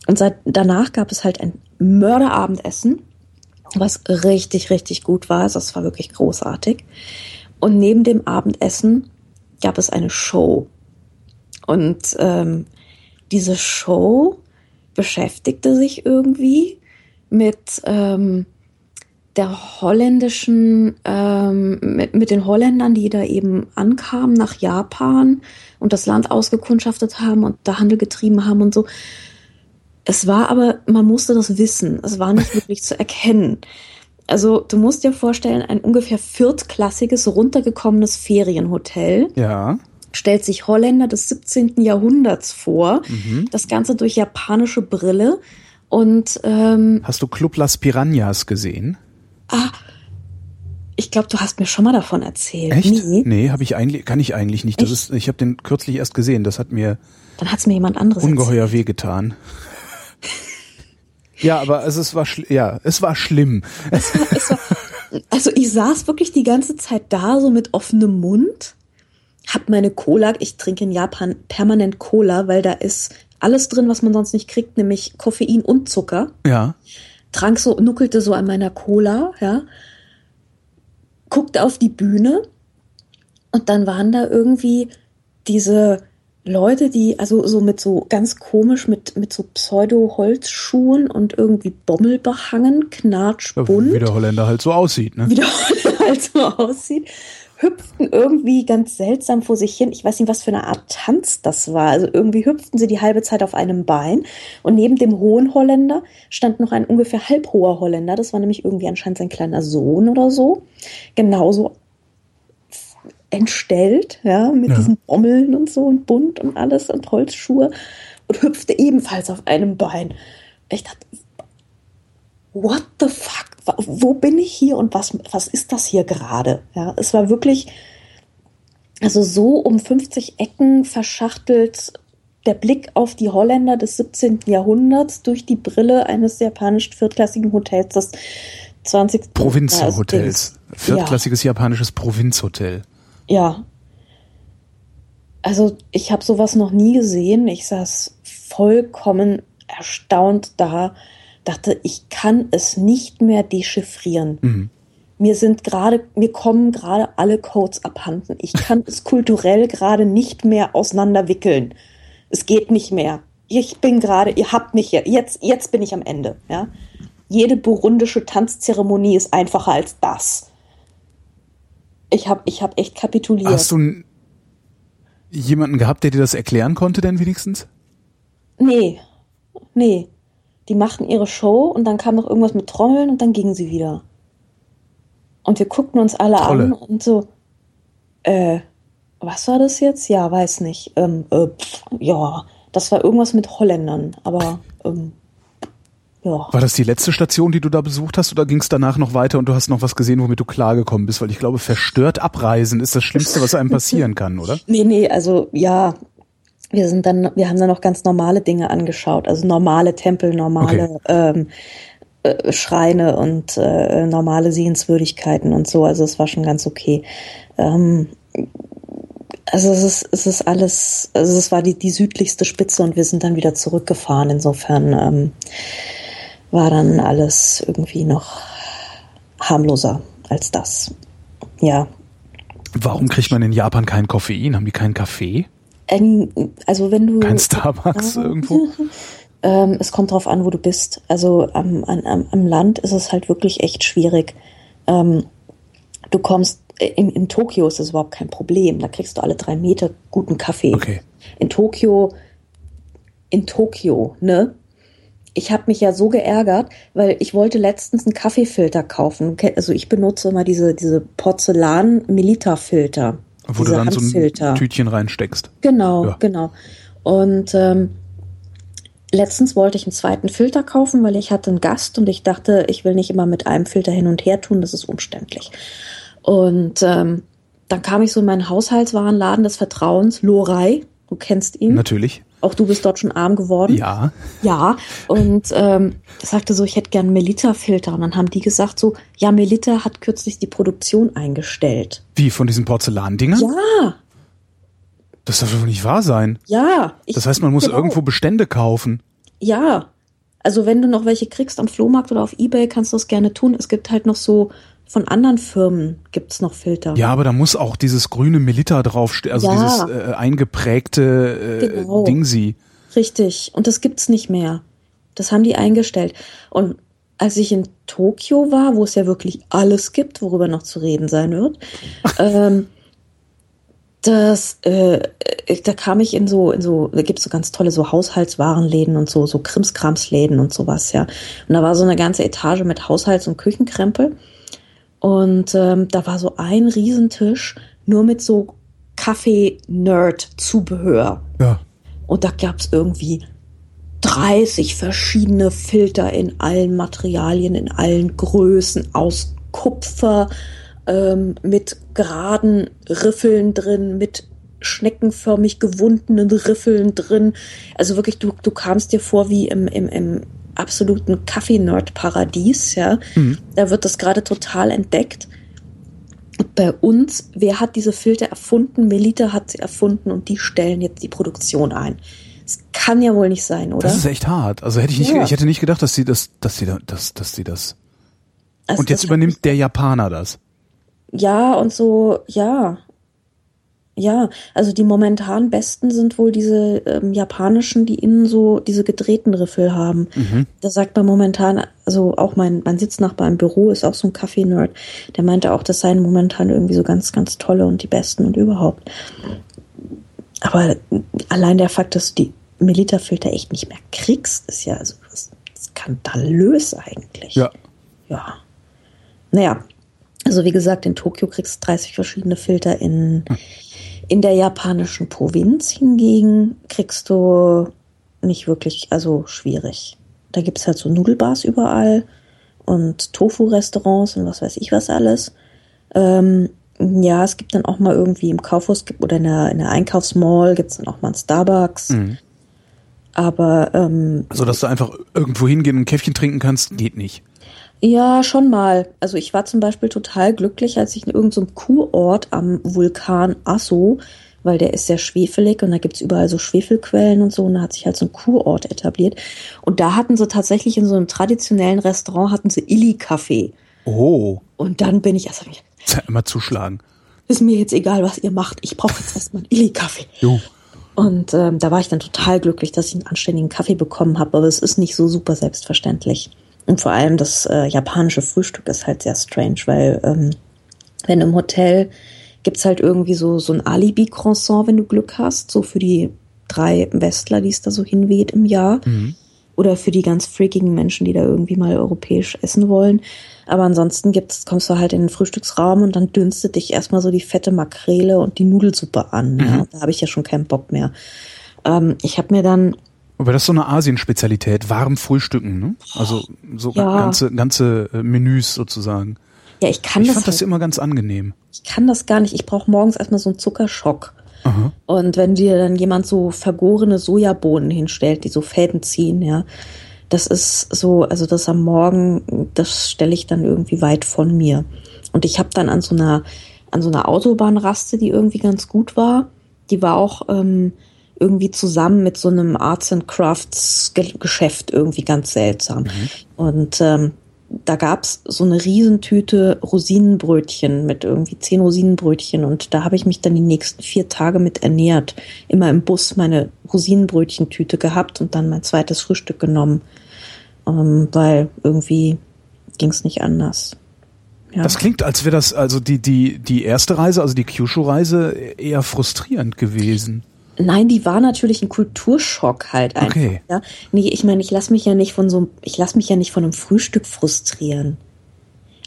Und seit danach gab es halt ein Mörderabendessen, was richtig, richtig gut war. Also das war wirklich großartig. Und neben dem Abendessen gab es eine Show. Und ähm, diese Show beschäftigte sich irgendwie mit ähm, der holländischen, ähm, mit, mit den Holländern, die da eben ankamen nach Japan und das Land ausgekundschaftet haben und da Handel getrieben haben und so. Es war aber, man musste das wissen. Es war nicht wirklich zu erkennen. Also du musst dir vorstellen, ein ungefähr viertklassiges, runtergekommenes Ferienhotel. Ja. Stellt sich Holländer des 17. Jahrhunderts vor. Mhm. Das Ganze durch japanische Brille. Und ähm, hast du Club Las Piranhas gesehen? Ah, ich glaube, du hast mir schon mal davon erzählt. Echt? Nee, nee habe ich eigentlich, kann ich eigentlich nicht. Das ist, ich habe den kürzlich erst gesehen. Das hat mir dann hat's mir jemand anderes ungeheuer wehgetan. ja, aber also es war ja, es war schlimm. Es war, es war, also ich saß wirklich die ganze Zeit da so mit offenem Mund, hab meine Cola. Ich trinke in Japan permanent Cola, weil da ist alles drin, was man sonst nicht kriegt, nämlich Koffein und Zucker. Ja. Trank so, nuckelte so an meiner Cola, ja. Guckte auf die Bühne und dann waren da irgendwie diese Leute, die also so mit so ganz komisch mit mit so Pseudo-Holzschuhen und irgendwie Bommel behangen, knatschbunt. Wie der Holländer halt so aussieht, ne? Wie der Holländer halt so aussieht hüpften irgendwie ganz seltsam vor sich hin. Ich weiß nicht, was für eine Art Tanz das war. Also irgendwie hüpften sie die halbe Zeit auf einem Bein. Und neben dem hohen Holländer stand noch ein ungefähr halbhoher Holländer. Das war nämlich irgendwie anscheinend sein kleiner Sohn oder so. Genauso entstellt, ja, mit ja. diesen Bommeln und so und bunt und alles und Holzschuhe und hüpfte ebenfalls auf einem Bein. Ich dachte, what the fuck? Wo bin ich hier und was, was ist das hier gerade? Ja, es war wirklich, also so um 50 Ecken verschachtelt der Blick auf die Holländer des 17. Jahrhunderts durch die Brille eines japanisch viertklassigen Hotels des 20. Provinzhotels. Viertklassiges ja. japanisches Provinzhotel. Ja. Also ich habe sowas noch nie gesehen. Ich saß vollkommen erstaunt da dachte, ich kann es nicht mehr dechiffrieren. Mhm. Mir sind gerade, mir kommen gerade alle Codes abhanden. Ich kann es kulturell gerade nicht mehr auseinanderwickeln. Es geht nicht mehr. Ich bin gerade, ihr habt mich ja, jetzt, jetzt bin ich am Ende, ja. Jede burundische Tanzzeremonie ist einfacher als das. Ich habe ich hab echt kapituliert. Hast du jemanden gehabt, der dir das erklären konnte denn wenigstens? Nee. Nee die machten ihre Show und dann kam noch irgendwas mit Trommeln und dann gingen sie wieder. Und wir guckten uns alle Trolle. an und so, äh, was war das jetzt? Ja, weiß nicht. Ähm, äh, pff, ja, das war irgendwas mit Holländern, aber ähm, ja. War das die letzte Station, die du da besucht hast, oder ging es danach noch weiter und du hast noch was gesehen, womit du klargekommen bist? Weil ich glaube, verstört abreisen ist das Schlimmste, was einem passieren kann, oder? Nee, nee, also ja, wir sind dann, wir haben dann noch ganz normale Dinge angeschaut, also normale Tempel, normale okay. ähm, äh, Schreine und äh, normale Sehenswürdigkeiten und so. Also es war schon ganz okay. Ähm, also es ist, es ist alles, also es war die, die südlichste Spitze und wir sind dann wieder zurückgefahren. Insofern ähm, war dann alles irgendwie noch harmloser als das. Ja. Warum kriegt man in Japan kein Koffein? Haben die keinen Kaffee? Also wenn du. Kein Starbucks äh, irgendwo? Ähm, es kommt drauf an, wo du bist. Also am, am, am Land ist es halt wirklich echt schwierig. Ähm, du kommst, äh, in, in Tokio ist das überhaupt kein Problem. Da kriegst du alle drei Meter guten Kaffee. Okay. In Tokio, in Tokio, ne? Ich habe mich ja so geärgert, weil ich wollte letztens einen Kaffeefilter kaufen. Also ich benutze immer diese, diese Porzellan-Milita-Filter. Wo du dann Handfilter. so ein Tütchen reinsteckst. Genau, ja. genau. Und ähm, letztens wollte ich einen zweiten Filter kaufen, weil ich hatte einen Gast und ich dachte, ich will nicht immer mit einem Filter hin und her tun, das ist umständlich. Und ähm, dann kam ich so in meinen Haushaltswarenladen des Vertrauens, Lorei, du kennst ihn. Natürlich. Auch du bist dort schon arm geworden. Ja. Ja, und ähm, sagte so, ich hätte gern Melita-Filter. Und dann haben die gesagt so, ja, Melita hat kürzlich die Produktion eingestellt. Wie, von diesen Porzellandingern? Ja, Das darf doch nicht wahr sein. ja. Ich, Das heißt, man muss genau. irgendwo Bestände kaufen. Ja, also wenn du noch welche kriegst am Flohmarkt oder auf Ebay, kannst du das gerne tun. Es gibt halt noch so, von anderen Firmen gibt's noch Filter. Ja, aber da muss auch dieses grüne Melita draufstehen, also Ja. dieses äh, eingeprägte äh, Genau. Dingsi. Richtig. Und das gibt's nicht mehr. Das haben die eingestellt. Und als ich in Tokio war, wo es ja wirklich alles gibt, worüber noch zu reden sein wird, ähm, das, äh, äh, da kam ich in so, in so, da gibt's so ganz tolle so Haushaltswarenläden und so, so Krimskramsläden und sowas, ja. Und da war so eine ganze Etage mit Haushalts- und Küchenkrempel. Und ähm, da war so ein Riesentisch nur mit so Kaffee-Nerd-Zubehör. Ja. Und da gab's irgendwie 30 verschiedene Filter in allen Materialien, in allen Größen, aus Kupfer, ähm, mit geraden Riffeln drin, mit schneckenförmig gewundenen Riffeln drin. Also wirklich, du, du kamst dir vor wie im, im, im absoluten Kaffee-Nerd-Paradies, ja. Da wird das gerade total entdeckt. Bei uns, wer hat diese Filter erfunden? Melita hat sie erfunden und die stellen jetzt die Produktion ein. Das kann ja wohl nicht sein, oder? Das ist echt hart. Also hätte ich nicht, Ja. ich hätte nicht gedacht, dass sie das, dass sie da, dass, dass sie das. Also Und jetzt übernimmt der Japaner das. Ja, und so, ja. Ja, also die momentan besten sind wohl diese ähm, japanischen, die innen so diese gedrehten Riffel haben. Da sagt man momentan, also auch mein, mein Sitznachbar im Büro ist auch so ein Kaffee-Nerd, der meinte auch, das seien momentan irgendwie so ganz, ganz tolle und die besten und überhaupt. Aber allein der Fakt, dass du die Melita-Filter echt nicht mehr kriegst, ist ja also skandalös eigentlich. Ja. Ja. Naja, also wie gesagt, in Tokio kriegst du 30 verschiedene Filter. In, in der japanischen Provinz hingegen kriegst du nicht wirklich, also schwierig. Da gibt's halt so Nudelbars überall und Tofu-Restaurants und was weiß ich was alles. Ähm, ja, es gibt dann auch mal irgendwie im Kaufhaus gibt- oder in der, in der Einkaufsmall gibt's dann auch mal einen Starbucks. Aber ähm, So dass du einfach irgendwo hingehen und ein Käffchen trinken kannst, geht nicht. Ja, schon mal. Also ich war zum Beispiel total glücklich, als ich in irgendeinem Kurort am Vulkan Asso, weil der ist sehr schwefelig und da gibt's überall so Schwefelquellen und so und da hat sich halt so ein Kurort etabliert. Und da hatten sie tatsächlich in so einem traditionellen Restaurant hatten sie Illy-Kaffee. Oh. Und dann bin ich erst, Ja, immer zuschlagen. ist mir jetzt egal, was ihr macht, ich brauche jetzt erstmal einen Illy-Kaffee. Jo. Und ähm, da war ich dann total glücklich, dass ich einen anständigen Kaffee bekommen habe, aber es ist nicht so super selbstverständlich. Und vor allem das äh, japanische Frühstück ist halt sehr strange, weil ähm, wenn im Hotel gibt's halt irgendwie so so ein Alibi-Croissant, wenn du Glück hast, so für die drei Westler, die es da so hinweht im Jahr. Oder für die ganz freakigen Menschen, die da irgendwie mal europäisch essen wollen. Aber ansonsten gibt's, kommst du halt in den Frühstücksraum und dann dünstet dich erstmal so die fette Makrele und die Nudelsuppe an. Ja? Da habe ich ja schon keinen Bock mehr. Ähm, ich habe mir dann Aber das ist so eine Asien-Spezialität, warm frühstücken, ne? Also so Ja. ganze, ganze äh, Menüs sozusagen. Ja, ich kann Ich das, fand das halt, immer ganz angenehm. ich kann das gar nicht. Ich brauche morgens erstmal so einen Zuckerschock. Und wenn dir dann jemand so vergorene Sojabohnen hinstellt, die so Fäden ziehen, ja, das ist so, also das am Morgen, das stelle ich dann irgendwie weit von mir. Und ich habe dann an so einer, an so einer Autobahnraste, die irgendwie ganz gut war, die war auch ähm, irgendwie zusammen mit so einem Arts and Crafts Ge- Geschäft irgendwie ganz seltsam. Und ähm, da gab's so eine Riesentüte Rosinenbrötchen mit irgendwie zehn Rosinenbrötchen und da habe ich mich dann die nächsten vier Tage mit ernährt. Immer im Bus meine Rosinenbrötchentüte gehabt und dann mein zweites Frühstück genommen, ähm, weil irgendwie ging's nicht anders. Ja. Das klingt, als wäre das also die, die, die erste Reise, also die Kyushu-Reise, eher frustrierend gewesen. Nein, die war natürlich ein Kulturschock halt einfach. Okay. Ja? Nee, ich meine, ich lasse mich ja nicht von so, ich lasse mich ja nicht von einem Frühstück frustrieren.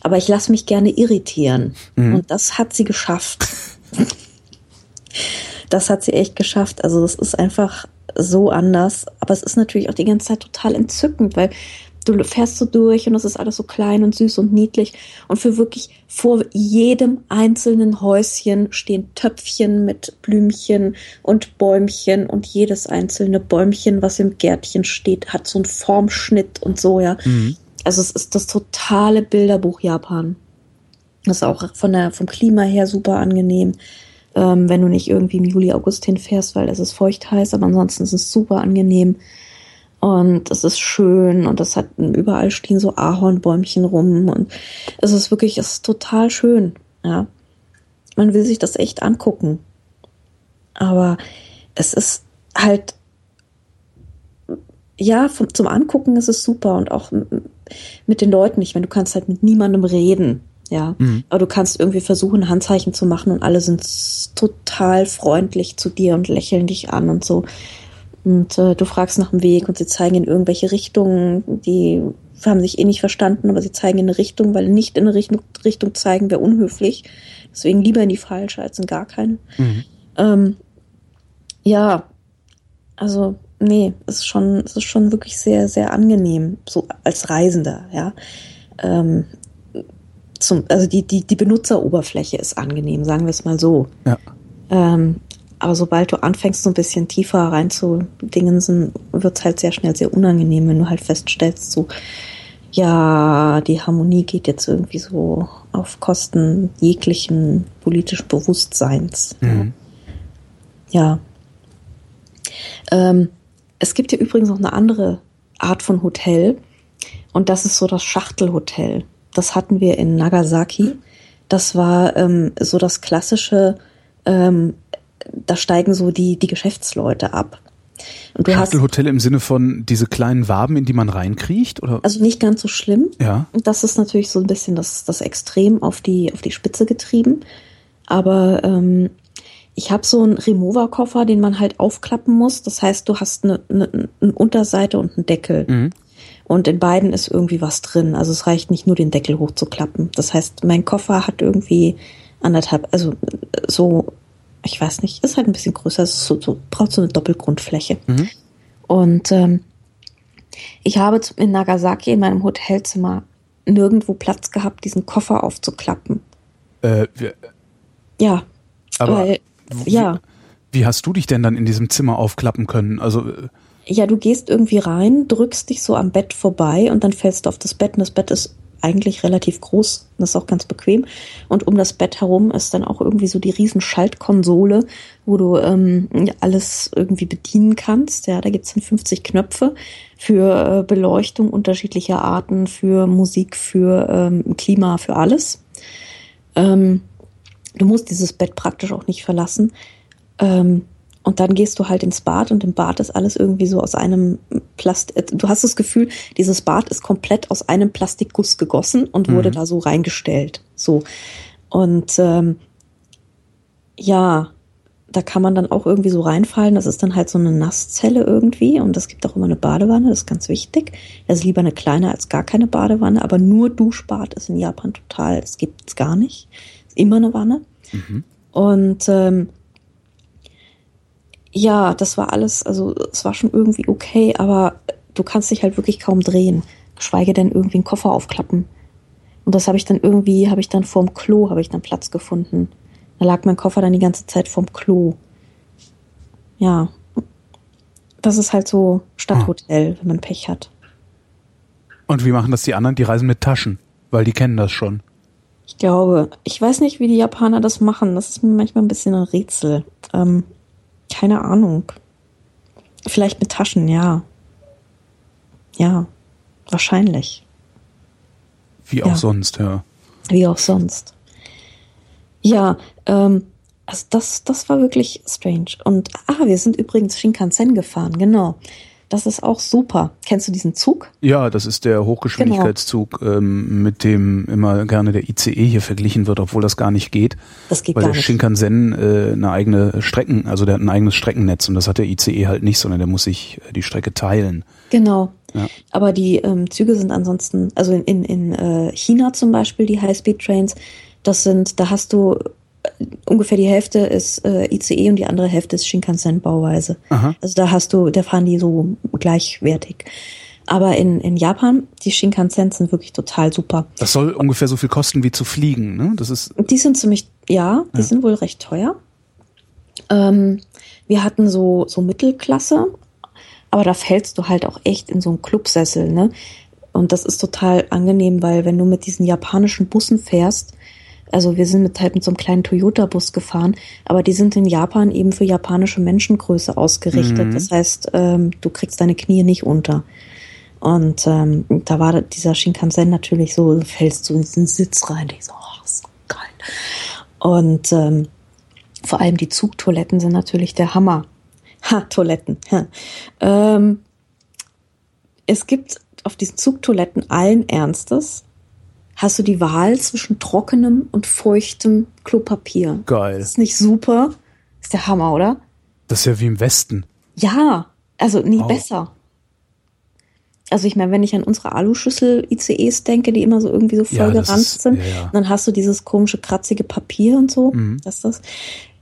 Aber ich lasse mich gerne irritieren. Und das hat sie geschafft. das hat sie echt geschafft. Also das ist einfach so anders. Aber es ist natürlich auch die ganze Zeit total entzückend, weil du fährst so durch und das ist alles so klein und süß und niedlich. Und für wirklich vor jedem einzelnen Häuschen stehen Töpfchen mit Blümchen und Bäumchen und jedes einzelne Bäumchen, was im Gärtchen steht, hat so einen Formschnitt und so, ja. Mhm. Also es ist das totale Bilderbuch Japan. Das ist auch von der, vom Klima her super angenehm, ähm, wenn du nicht irgendwie im Juli, August hinfährst, weil es ist feucht heiß, aber ansonsten ist es super angenehm. Und es ist schön und es hat überall stehen so Ahornbäumchen rum und es ist wirklich, es ist total schön, ja. Man will sich das echt angucken. Aber es ist halt, ja, vom, zum Angucken ist es super und auch mit den Leuten. Ich meine, du kannst halt mit niemandem reden, ja. Mhm. Aber du kannst irgendwie versuchen, Handzeichen zu machen und alle sind total freundlich zu dir und lächeln dich an und so. Und äh, du fragst nach dem Weg und sie zeigen in irgendwelche Richtungen, die haben sich eh nicht verstanden, aber sie zeigen in eine Richtung, weil nicht in eine Richtung, Richtung zeigen wäre unhöflich. Deswegen lieber in die falsche als in gar keine. Mhm. Ähm, ja, also nee, es ist schon, es ist schon wirklich sehr, sehr angenehm, so als Reisender, ja. Ähm, zum, also die, die, die Benutzeroberfläche ist angenehm, sagen wir es mal so. Ja. Ähm, aber sobald du anfängst, so ein bisschen tiefer reinzudingensen, wird es halt sehr schnell sehr unangenehm, wenn du halt feststellst, so, ja, die Harmonie geht jetzt irgendwie so auf Kosten jeglichen politischen Bewusstseins. Mhm. Ja. Ähm, es gibt ja übrigens noch eine andere Art von Hotel und das ist so das Schachtelhotel. Das hatten wir in Nagasaki. Das war ähm, so das klassische ähm, da steigen so die, die Geschäftsleute ab. Und du Shuttle-Hotel im Sinne von diese kleinen Waben, in die man reinkriecht? Oder? Also nicht ganz so schlimm. Ja. Und das ist natürlich so ein bisschen das, das Extrem auf die, auf die Spitze getrieben. Aber ähm, ich habe so einen Remover-Koffer, den man halt aufklappen muss. Das heißt, du hast eine, eine, eine Unterseite und einen Deckel. Mhm. Und in beiden ist irgendwie was drin. Also es reicht nicht nur den Deckel hochzuklappen. Das heißt, mein Koffer hat irgendwie anderthalb, also so ich weiß nicht, ist halt ein bisschen größer, so, so, braucht so eine Doppelgrundfläche. Mhm. Und ähm, ich habe in Nagasaki in meinem Hotelzimmer nirgendwo Platz gehabt, diesen Koffer aufzuklappen. Äh, wir, ja, aber weil, wie, ja. Wie hast du dich denn dann in diesem Zimmer aufklappen können? Also äh, ja, du gehst irgendwie rein, drückst dich so am Bett vorbei und dann fällst du auf das Bett und das Bett ist eigentlich relativ groß. Das ist auch ganz bequem. Und um das Bett herum ist dann auch irgendwie so die riesen Schaltkonsole, wo du ähm, alles irgendwie bedienen kannst. Ja, da gibt's dann 50 Knöpfe für äh, Beleuchtung unterschiedlicher Arten, für Musik, für ähm, Klima, für alles. Ähm, du musst dieses Bett praktisch auch nicht verlassen. Ähm, und dann gehst du halt ins Bad und im Bad ist alles irgendwie so aus einem Plastik. Äh, du hast das Gefühl, dieses Bad ist komplett aus einem Plastikguss gegossen und wurde mhm. da so reingestellt. So. Und ähm, ja, da kann man dann auch irgendwie so reinfallen. Das ist dann halt so eine Nasszelle irgendwie und es gibt auch immer eine Badewanne, das ist ganz wichtig. Das ist lieber eine kleine als gar keine Badewanne, aber nur Duschbad ist in Japan total, das gibt's gar nicht. Ist immer eine Wanne. Mhm. Und ähm, ja, das war alles, also es war schon irgendwie okay, aber du kannst dich halt wirklich kaum drehen, geschweige denn irgendwie einen Koffer aufklappen. Und das habe ich dann irgendwie, habe ich dann vorm Klo, habe ich dann Platz gefunden. Da lag mein Koffer dann die ganze Zeit vorm Klo. Ja. Das ist halt so Stadthotel, wenn man Pech hat. Und wie machen das die anderen? Die reisen mit Taschen, weil die kennen das schon. Ich glaube, ich weiß nicht, wie die Japaner das machen. Das ist mir manchmal ein bisschen ein Rätsel. Ähm, keine Ahnung. Vielleicht mit Taschen, ja. Ja, wahrscheinlich. Wie auch ja. sonst, ja. Wie auch sonst. Ja, ähm, also das, das war wirklich strange. Und ah, wir sind übrigens Shinkansen gefahren, genau. Das ist auch super. Kennst du diesen Zug? Ja, das ist der Hochgeschwindigkeitszug, genau. ähm, mit dem immer gerne der ICE hier verglichen wird, obwohl das gar nicht geht. Das geht weil gar der nicht. Shinkansen äh, eine eigene Strecken, also der hat ein eigenes Streckennetz und das hat der ICE halt nicht, sondern der muss sich äh, die Strecke teilen. Genau. Ja. Aber die ähm, Züge sind ansonsten, also in, in, in äh, China zum Beispiel, die High-Speed-Trains, das sind, da hast du ungefähr die Hälfte ist äh, ICE und die andere Hälfte ist Shinkansen-Bauweise. Also da hast du, da fahren die so gleichwertig. aber in, in Japan, die Shinkansen sind wirklich total super. Das soll ungefähr so viel kosten wie zu fliegen, ne? Das ist. Die sind ziemlich, ja, die ja. sind wohl recht teuer. Ähm, wir hatten so, so Mittelklasse, aber da fällst du halt auch echt in so einen Clubsessel, ne? Und das ist total angenehm, weil wenn du mit diesen japanischen Bussen fährst, also wir sind mit halt mit so einem kleinen Toyota-Bus gefahren, aber die sind in Japan eben für japanische Menschengröße ausgerichtet. Mhm. Das heißt, ähm, du kriegst deine Knie nicht unter. Und ähm, da war dieser Shinkansen natürlich so, fällst du in diesen Sitz rein. Ich so, oh, ist so geil. Und ähm, vor allem die Zugtoiletten sind natürlich der Hammer. Ha, Toiletten. Ha. Ähm, es gibt auf diesen Zugtoiletten allen Ernstes hast du die Wahl zwischen trockenem und feuchtem Klopapier. Geil. ist nicht super. Ist der Hammer, oder? Das ist ja wie im Westen. Ja, also nie oh. besser. Also ich meine, wenn ich an unsere Aluschüssel-ICEs denke, die immer so irgendwie so voll ja, geranzt sind, ja, ja. dann hast du dieses komische kratzige Papier und so. Mhm. Das ist das.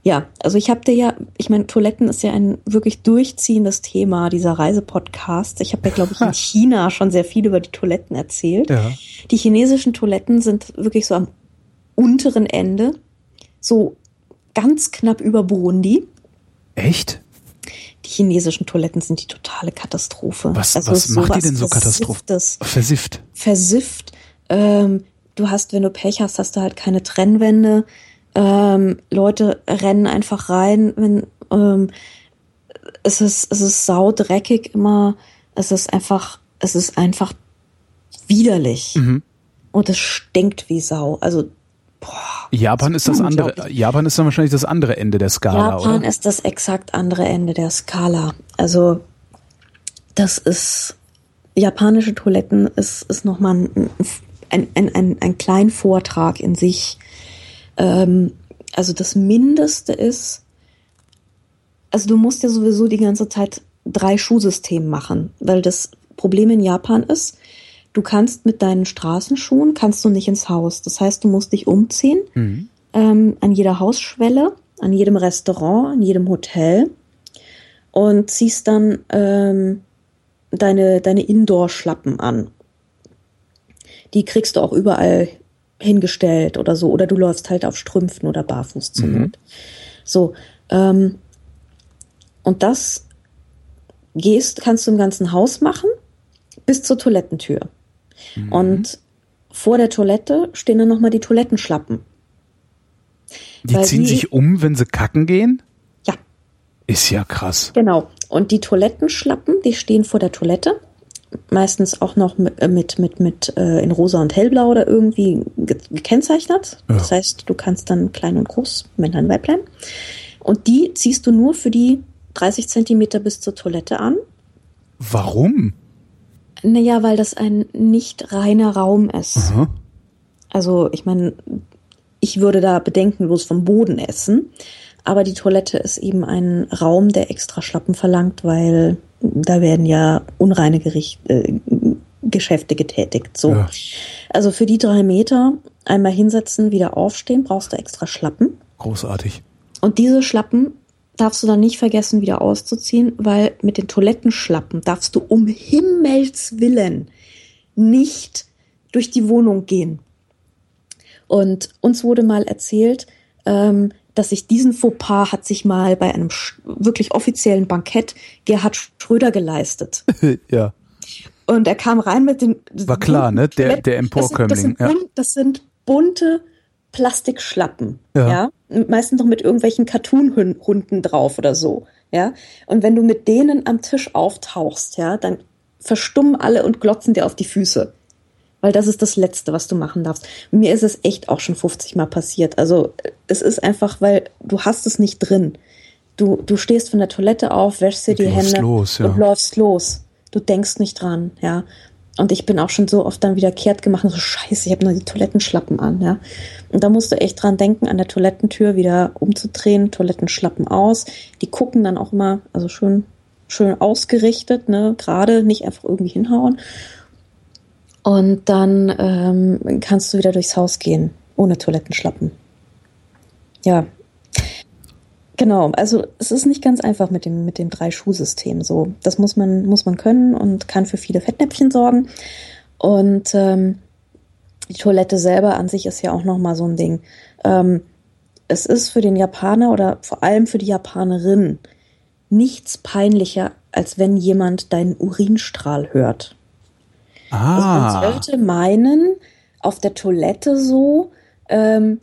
Ja, also ich habe dir ja, ich meine, Toiletten ist ja ein wirklich durchziehendes Thema dieser Reisepodcast. Ich habe ja, glaube ich, in China schon sehr viel über die Toiletten erzählt. Ja. Die chinesischen Toiletten sind wirklich so am unteren Ende, so ganz knapp über Burundi. Echt? Die chinesischen Toiletten sind die totale Katastrophe. Was, also was macht die denn so katastrophal? Versifft. Versifft. Ähm, du hast, wenn du Pech hast, hast du halt keine Trennwände ähm, Leute rennen einfach rein, wenn ähm, es ist, es ist saudreckig immer. Es ist einfach, es ist einfach widerlich. Mhm. Und es stinkt wie Sau. Also, boah. Japan ist das andere, Japan ist dann wahrscheinlich das andere Ende der Skala, Japan oder? ist das exakt andere Ende der Skala. Also, das ist, japanische Toiletten ist, ist nochmal ein, ein, ein, ein, ein kleiner Vortrag in sich. Ähm, also das Mindeste ist, also du musst ja sowieso die ganze Zeit drei Schuhsysteme machen, weil das Problem in Japan ist, du kannst mit deinen Straßenschuhen, kannst du nicht ins Haus. Das heißt, du musst dich umziehen mhm. ähm, an jeder Hausschwelle, an jedem Restaurant, an jedem Hotel und ziehst dann ähm, deine, deine Indoor-Schlappen an. Die kriegst du auch überall hingestellt oder so. Oder du läufst halt auf Strümpfen oder barfuß zur mhm. Not. So. Ähm, und das gehst, kannst du im ganzen Haus machen, bis zur Toilettentür. Mhm. Und vor der Toilette stehen dann nochmal die Toilettenschlappen. Die Weil ziehen die, sich um, wenn sie kacken gehen? Ja. Ist ja krass. Genau. Und die Toilettenschlappen, die stehen vor der Toilette meistens auch noch mit, äh, mit, mit, mit äh, in rosa und hellblau oder irgendwie gekennzeichnet. Ja. Das heißt, du kannst dann klein und groß, Männlein, Weiblein. Und die ziehst du nur für die 30 Zentimeter bis zur Toilette an. Warum? Naja, weil das ein nicht reiner Raum ist. Aha. Also, ich meine, ich würde da bedenkenlos vom Boden essen. Aber die Toilette ist eben ein Raum, der extra Schlappen verlangt, weil da werden ja unreine Gericht, äh, Geschäfte getätigt. So. Ja. Also für die drei Meter einmal hinsetzen, wieder aufstehen, brauchst du extra Schlappen. Großartig. Und diese Schlappen darfst du dann nicht vergessen, wieder auszuziehen, weil mit den Toilettenschlappen darfst du um Himmels Willen nicht durch die Wohnung gehen. Und uns wurde mal erzählt, ähm, dass sich diesen Fauxpas hat sich mal bei einem wirklich offiziellen Bankett Gerhard Schröder geleistet. ja. Und er kam rein mit den. War klar, ne? Der, der Emporkömmling. Das, das, ja. das sind bunte Plastikschlappen. Ja. ja. Meistens noch mit irgendwelchen Cartoon-Hunden drauf oder so. Ja. Und wenn du mit denen am Tisch auftauchst, ja, dann verstummen alle und glotzen dir auf die Füße weil das ist das Letzte, was du machen darfst. Mir ist es echt auch schon 50 Mal passiert. Also es ist einfach, weil du hast es nicht drin. Du, du stehst von der Toilette auf, wäschst dir die Hände los, ja. und läufst los. Du denkst nicht dran, ja. Und ich bin auch schon so oft dann wieder kehrt gemacht und so, scheiße, ich habe nur die Toilettenschlappen an, ja. Und da musst du echt dran denken, an der Toilettentür wieder umzudrehen, Toilettenschlappen aus. Die gucken dann auch immer, also schön, schön ausgerichtet, ne, gerade, nicht einfach irgendwie hinhauen. Und dann ähm, kannst du wieder durchs Haus gehen, ohne Toilettenschlappen. Ja. Genau, also es ist nicht ganz einfach mit dem, mit dem Drei-Schuh-System so. Das muss man, muss man können und kann für viele Fettnäpfchen sorgen. Und ähm, die Toilette selber an sich ist ja auch nochmal so ein Ding. Ähm, es ist für den Japaner oder vor allem für die Japanerin nichts peinlicher, als wenn jemand deinen Urinstrahl hört. Ah. Also man sollte meinen, auf der Toilette so, ähm,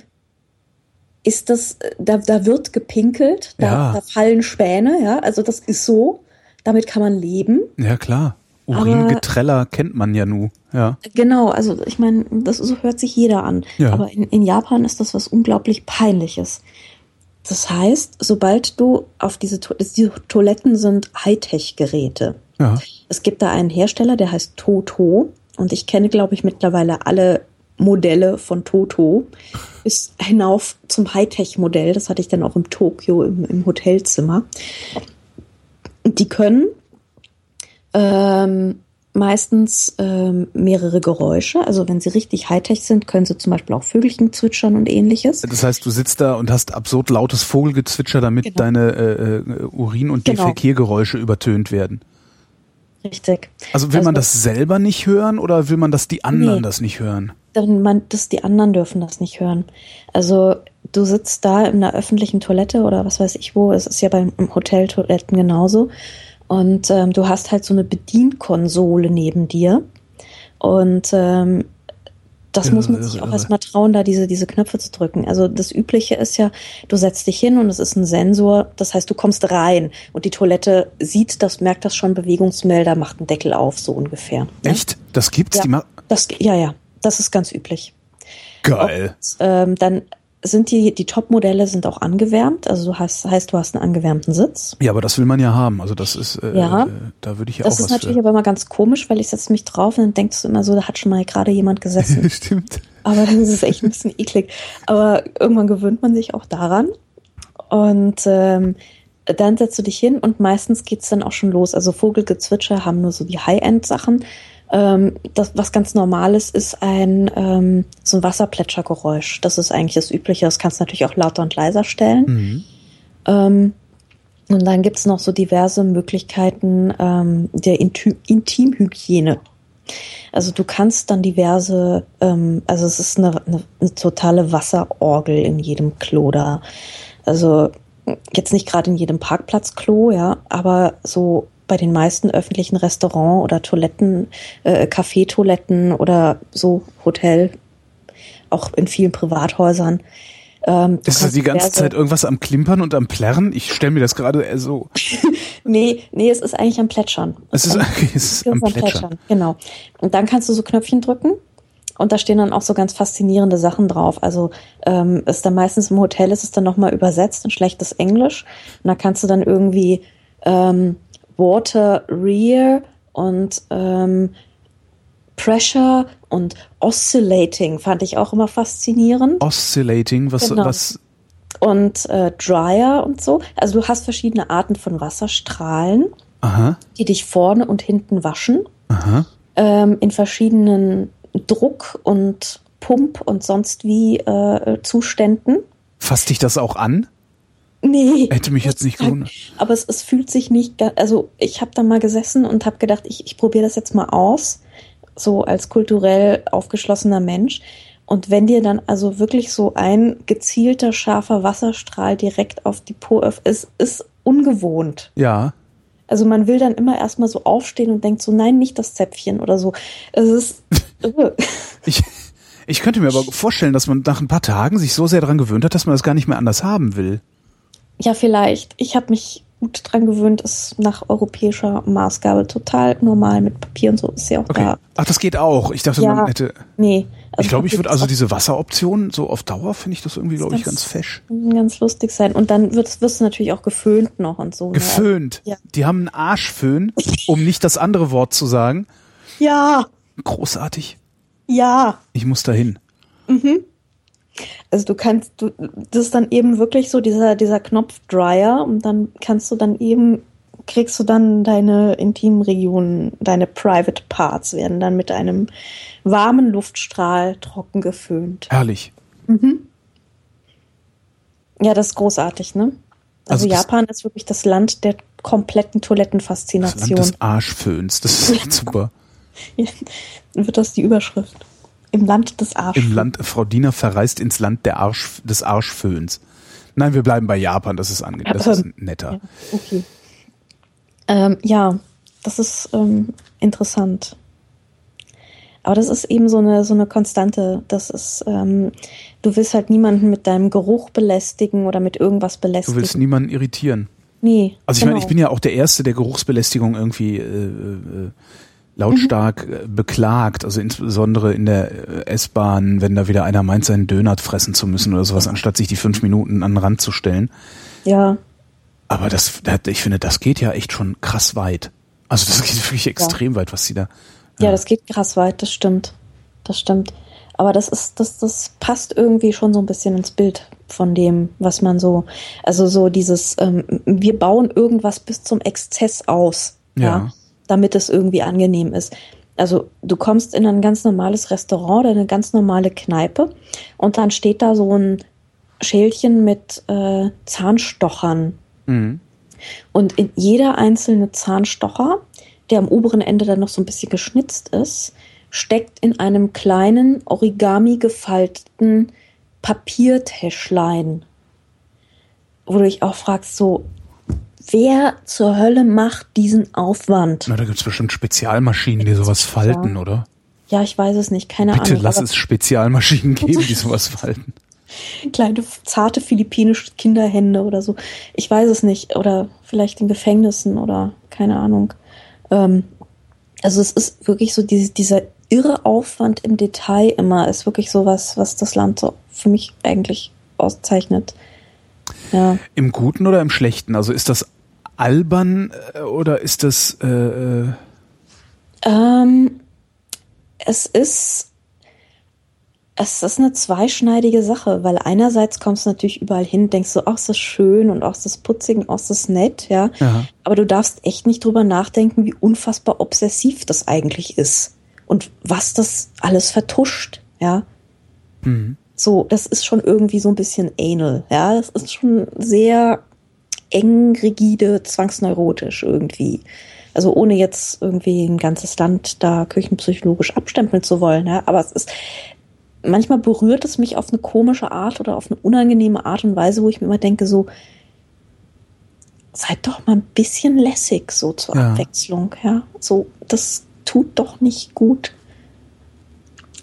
ist das, da, da wird gepinkelt, da, ja. da fallen Späne, ja, also das ist so, damit kann man leben. Ja, klar. Uringetreller kennt man ja nu, ja. Genau, also ich meine, das so hört sich jeder an. Ja. Aber in, in Japan ist das was unglaublich Peinliches. Das heißt, sobald du auf diese, to diese Toiletten sind Hightech-Geräte. Ja. Es gibt da einen Hersteller, der heißt Toto. Und ich kenne, glaube ich, mittlerweile alle Modelle von Toto bis hinauf zum Hightech-Modell. Das hatte ich dann auch im Tokio im, im Hotelzimmer. Die können ähm, meistens ähm, mehrere Geräusche. Also wenn sie richtig Hightech sind, können sie zum Beispiel auch Vögelchen zwitschern und ähnliches. Das heißt, du sitzt da und hast absurd lautes Vogelgezwitscher, damit genau. deine äh, äh Urin- und genau. Defekiergeräusche übertönt werden. Richtig. Also will also, man das selber nicht hören oder will man, dass die anderen nee, das nicht hören? Dann man, dass die anderen dürfen das nicht hören. Also du sitzt da in einer öffentlichen Toilette oder was weiß ich wo, es ist ja beim Hoteltoiletten genauso und ähm, du hast halt so eine Bedienkonsole neben dir. Und ähm, das muss man sich auch erstmal trauen, da diese, diese Knöpfe zu drücken. Also das Übliche ist ja, du setzt dich hin und es ist ein Sensor. Das heißt, du kommst rein und die Toilette sieht das, merkt das schon, Bewegungsmelder, macht einen Deckel auf, so ungefähr. Echt? Das gibt's? Ja, die das, ja, ja. Das ist ganz üblich. Geil. Und, ähm, dann sind die, die Top-Modelle sind auch angewärmt, also du hast, heißt, du hast einen angewärmten Sitz. Ja, aber das will man ja haben. Also das ist, äh, ja, äh, da würde ich ja das auch Das ist natürlich für. aber immer ganz komisch, weil ich setze mich drauf und dann denkst du immer so, da hat schon mal gerade jemand gesessen. Stimmt. Aber dann ist es echt ein bisschen eklig. Aber irgendwann gewöhnt man sich auch daran. Und ähm, dann setzt du dich hin und meistens geht's dann auch schon los. Also Vogelgezwitscher haben nur so die High-End-Sachen. Ähm, das, was ganz normales ist ein ähm, so ein Wasserplätschergeräusch. Das ist eigentlich das Übliche. Das kannst du natürlich auch lauter und leiser stellen. Mhm. Ähm, und dann gibt's noch so diverse Möglichkeiten ähm, der Inti Intimhygiene. Also du kannst dann diverse, ähm, also es ist eine, eine, eine totale Wasserorgel in jedem Klo da. Also jetzt nicht gerade in jedem Parkplatzklo, ja, aber so bei den meisten öffentlichen Restaurant oder Toiletten, äh, Kaffeetoiletten oder so Hotel, auch in vielen Privathäusern. Ähm, ist das die ganze Zeit irgendwas am Klimpern und am Plärren? Ich stelle mir das gerade so. nee, nee, es ist eigentlich am Plätschern. Es ist, okay, es ist am, am Plätschern. Plätschern. Genau. Und dann kannst du so Knöpfchen drücken und da stehen dann auch so ganz faszinierende Sachen drauf. Also ähm, ist dann meistens im Hotel ist es dann nochmal übersetzt in schlechtes Englisch. Und da kannst du dann irgendwie ähm, Water Rear und ähm, Pressure und Oscillating fand ich auch immer faszinierend. Oscillating, was, genau. was? Und äh, Dryer und so. Also du hast verschiedene Arten von Wasserstrahlen, Aha. die dich vorne und hinten waschen. Ähm, in verschiedenen Druck und Pump und sonst wie äh, Zuständen. Fasst dich das auch an? Nee. Hätte mich jetzt nicht gewundert. Aber es, es fühlt sich nicht, also ich habe da mal gesessen und habe gedacht, ich, ich probiere das jetzt mal aus, so als kulturell aufgeschlossener Mensch. Und wenn dir dann also wirklich so ein gezielter, scharfer Wasserstrahl direkt auf die Po ist, ist ungewohnt. Ja. Also man will dann immer erstmal so aufstehen und denkt so, nein, nicht das Zäpfchen oder so. Es ist. ich, ich könnte mir aber vorstellen, dass man nach ein paar Tagen sich so sehr daran gewöhnt hat, dass man das gar nicht mehr anders haben will. Ja, vielleicht. Ich habe mich gut dran gewöhnt, ist nach europäischer Maßgabe total normal mit Papier und so ist ja auch okay. da. Ach, das geht auch. Ich dachte, ja, man hätte. Nee. Also ich glaube, ich würde also diese Wasseroption so auf Dauer finde ich das irgendwie, glaube ich, ganz fesch. Ganz lustig sein. Und dann wirst, wirst du natürlich auch geföhnt noch und so. Ne? Geföhnt? Ja. Die haben einen Arschföhn, um nicht das andere Wort zu sagen. Ja. Großartig. Ja. Ich muss dahin. Mhm. Also du kannst, du, das ist dann eben wirklich so dieser, dieser Knopf Dryer und dann kannst du dann eben, kriegst du dann deine intimen Regionen, deine Private Parts werden dann mit einem warmen Luftstrahl trocken geföhnt. Herrlich. Mhm. Ja, das ist großartig, ne? Also, Also das- Japan ist wirklich das Land der kompletten Das Toilettenfaszination. Land des Arschföhns. Das ist super. Wird das die Überschrift? Im Land des Arsch. Im Land, Frau Diener verreist ins Land der Arsch, des Arschföhns. Nein, wir bleiben bei Japan, das ist, ange das ist netter. Ja, okay. Ähm, ja, das ist ähm, interessant. Aber das ist eben so eine, so eine Konstante. Das ist, ähm, du willst halt niemanden mit deinem Geruch belästigen oder mit irgendwas Du belästigen. willst niemanden irritieren. nee. Also ich genau. meine, ich bin ja auch der Erste, der Geruchsbelästigung irgendwie äh, äh, lautstark äh, beklagt. Also insbesondere in der äh, S-Bahn, wenn da wieder einer meint, seinen Döner fressen zu müssen oder sowas, anstatt sich die fünf Minuten an den Rand zu stellen. Ja, Aber das, ich finde, das geht ja echt schon krass weit. Also das geht wirklich extrem weit, was sie da. ja, das geht krass weit, das stimmt. Das stimmt. Aber das ist, das, das passt irgendwie schon so ein bisschen ins Bild von dem, was man so, also so dieses, ähm, wir bauen irgendwas bis zum Exzess aus, ja. Ja. Damit es irgendwie angenehm ist. Also du kommst in ein ganz normales Restaurant oder eine ganz normale Kneipe und dann steht da so ein Schälchen mit äh, Zahnstochern Mhm. und in jeder einzelne Zahnstocher, der am oberen Ende dann noch so ein bisschen geschnitzt ist, steckt in einem kleinen Origami gefalteten Papiertäschlein. Wo du dich auch fragst, so, wer zur Hölle macht diesen Aufwand? Na, da gibt's bestimmt Spezialmaschinen, die sowas falten, oder? Ja, ich weiß es nicht, keine Bitte Ahnung. lass aber es Spezialmaschinen geben, die sowas falten. kleine, zarte philippinische Kinderhände oder so. Ich weiß es nicht. Oder vielleicht in Gefängnissen oder keine Ahnung. Ähm, also es ist wirklich so diese, dieser irre Aufwand im Detail immer ist wirklich so was, was das Land so für mich eigentlich auszeichnet. Ja. Im Guten oder im Schlechten? Also ist das albern äh, oder ist das äh, äh, Ähm, es ist es ist eine zweischneidige Sache, weil einerseits kommst du natürlich überall hin, denkst du, ach, ist das schön und ach, ist das putzig und ach, ist das nett, ja. Ja. Aber du darfst echt nicht drüber nachdenken, wie unfassbar obsessiv das eigentlich ist und was das alles vertuscht, ja. mhm. So, das ist schon irgendwie so ein bisschen anal, ja. Das ist schon sehr eng, rigide, zwangsneurotisch irgendwie. Also ohne jetzt irgendwie ein ganzes Land da küchenpsychologisch abstempeln zu wollen, ja. Aber es ist, manchmal berührt es mich auf eine komische Art oder auf eine unangenehme Art und Weise, wo ich mir immer denke, so, seid doch mal ein bisschen lässig, so zur Ja. Abwechslung, ja. So, das tut doch nicht gut.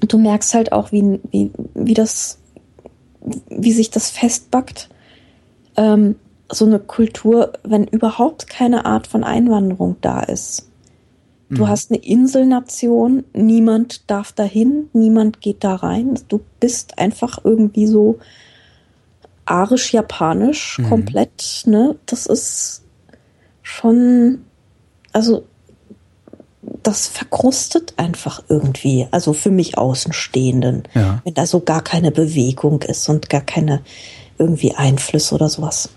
Und du merkst halt auch, wie, wie, wie das, wie sich das festbackt. Ähm, so eine Kultur, wenn überhaupt keine Art von Einwanderung da ist. Du hast eine Inselnation, niemand darf dahin, niemand geht da rein. Du bist einfach irgendwie so arisch-japanisch Mhm. komplett, ne? Das ist schon, also das verkrustet einfach irgendwie, also für mich Außenstehenden, Ja. wenn da so gar keine Bewegung ist und gar keine irgendwie Einflüsse oder sowas.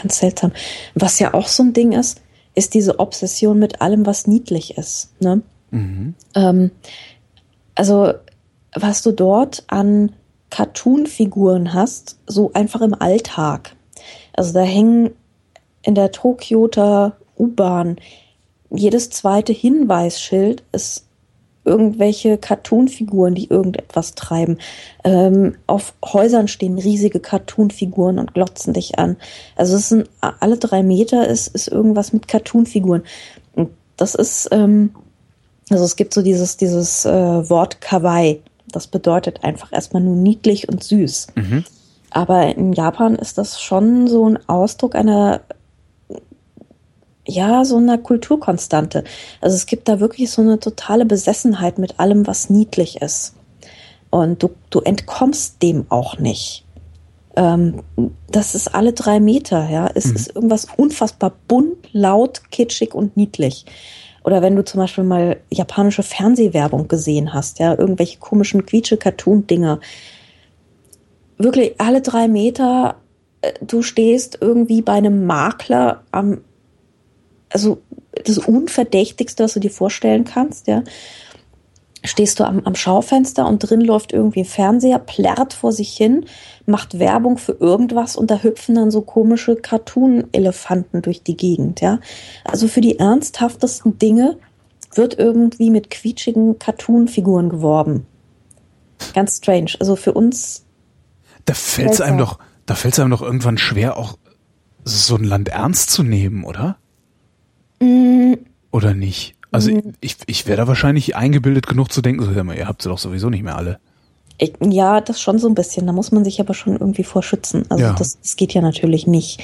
Ganz seltsam. Was ja auch so ein Ding ist, ist diese Obsession mit allem, was niedlich ist. Ne? Mhm. Ähm, also, was du dort an Cartoon-Figuren hast, so einfach im Alltag. Also da hängen in der Tokioter U-Bahn jedes zweite Hinweisschild ist irgendwelche Cartoon-Figuren, die irgendetwas treiben. Ähm, auf Häusern stehen riesige Cartoon-Figuren und glotzen dich an. Also es sind alle drei Meter ist, ist irgendwas mit Cartoon-Figuren. Und das ist, ähm, also es gibt so dieses, dieses äh, Wort Kawaii. Das bedeutet einfach erstmal nur niedlich und süß. Mhm. Aber in Japan ist das schon so ein Ausdruck einer, ja, so einer Kulturkonstante. Also es gibt da wirklich so eine totale Besessenheit mit allem, was niedlich ist. Und du, du entkommst dem auch nicht. Ähm, das ist alle drei Meter, ja. Es Mhm. ist irgendwas unfassbar bunt, laut, kitschig und niedlich. Oder wenn du zum Beispiel mal japanische Fernsehwerbung gesehen hast, ja, irgendwelche komischen Quietsche-Cartoon-Dinger. Wirklich alle drei Meter, äh, du stehst irgendwie bei einem Makler am, also das Unverdächtigste, was du dir vorstellen kannst, ja. stehst du am, am Schaufenster und drin läuft irgendwie ein Fernseher, plärrt vor sich hin, macht Werbung für irgendwas und da hüpfen dann so komische Cartoon-Elefanten durch die Gegend, ja. Also für die ernsthaftesten Dinge wird irgendwie mit quietschigen Cartoon-Figuren geworben. Ganz strange. Also für uns. Da fällt es einem doch, da fällt es einem doch irgendwann schwer, auch so ein Land ernst zu nehmen, oder? Mm. Oder nicht? Also mm. ich, ich wäre da wahrscheinlich eingebildet genug zu denken, so, ihr habt sie doch sowieso nicht mehr alle. Ich, ja, das schon so ein bisschen. Da muss man sich aber schon irgendwie vorschützen. Also ja. das, das geht ja natürlich nicht.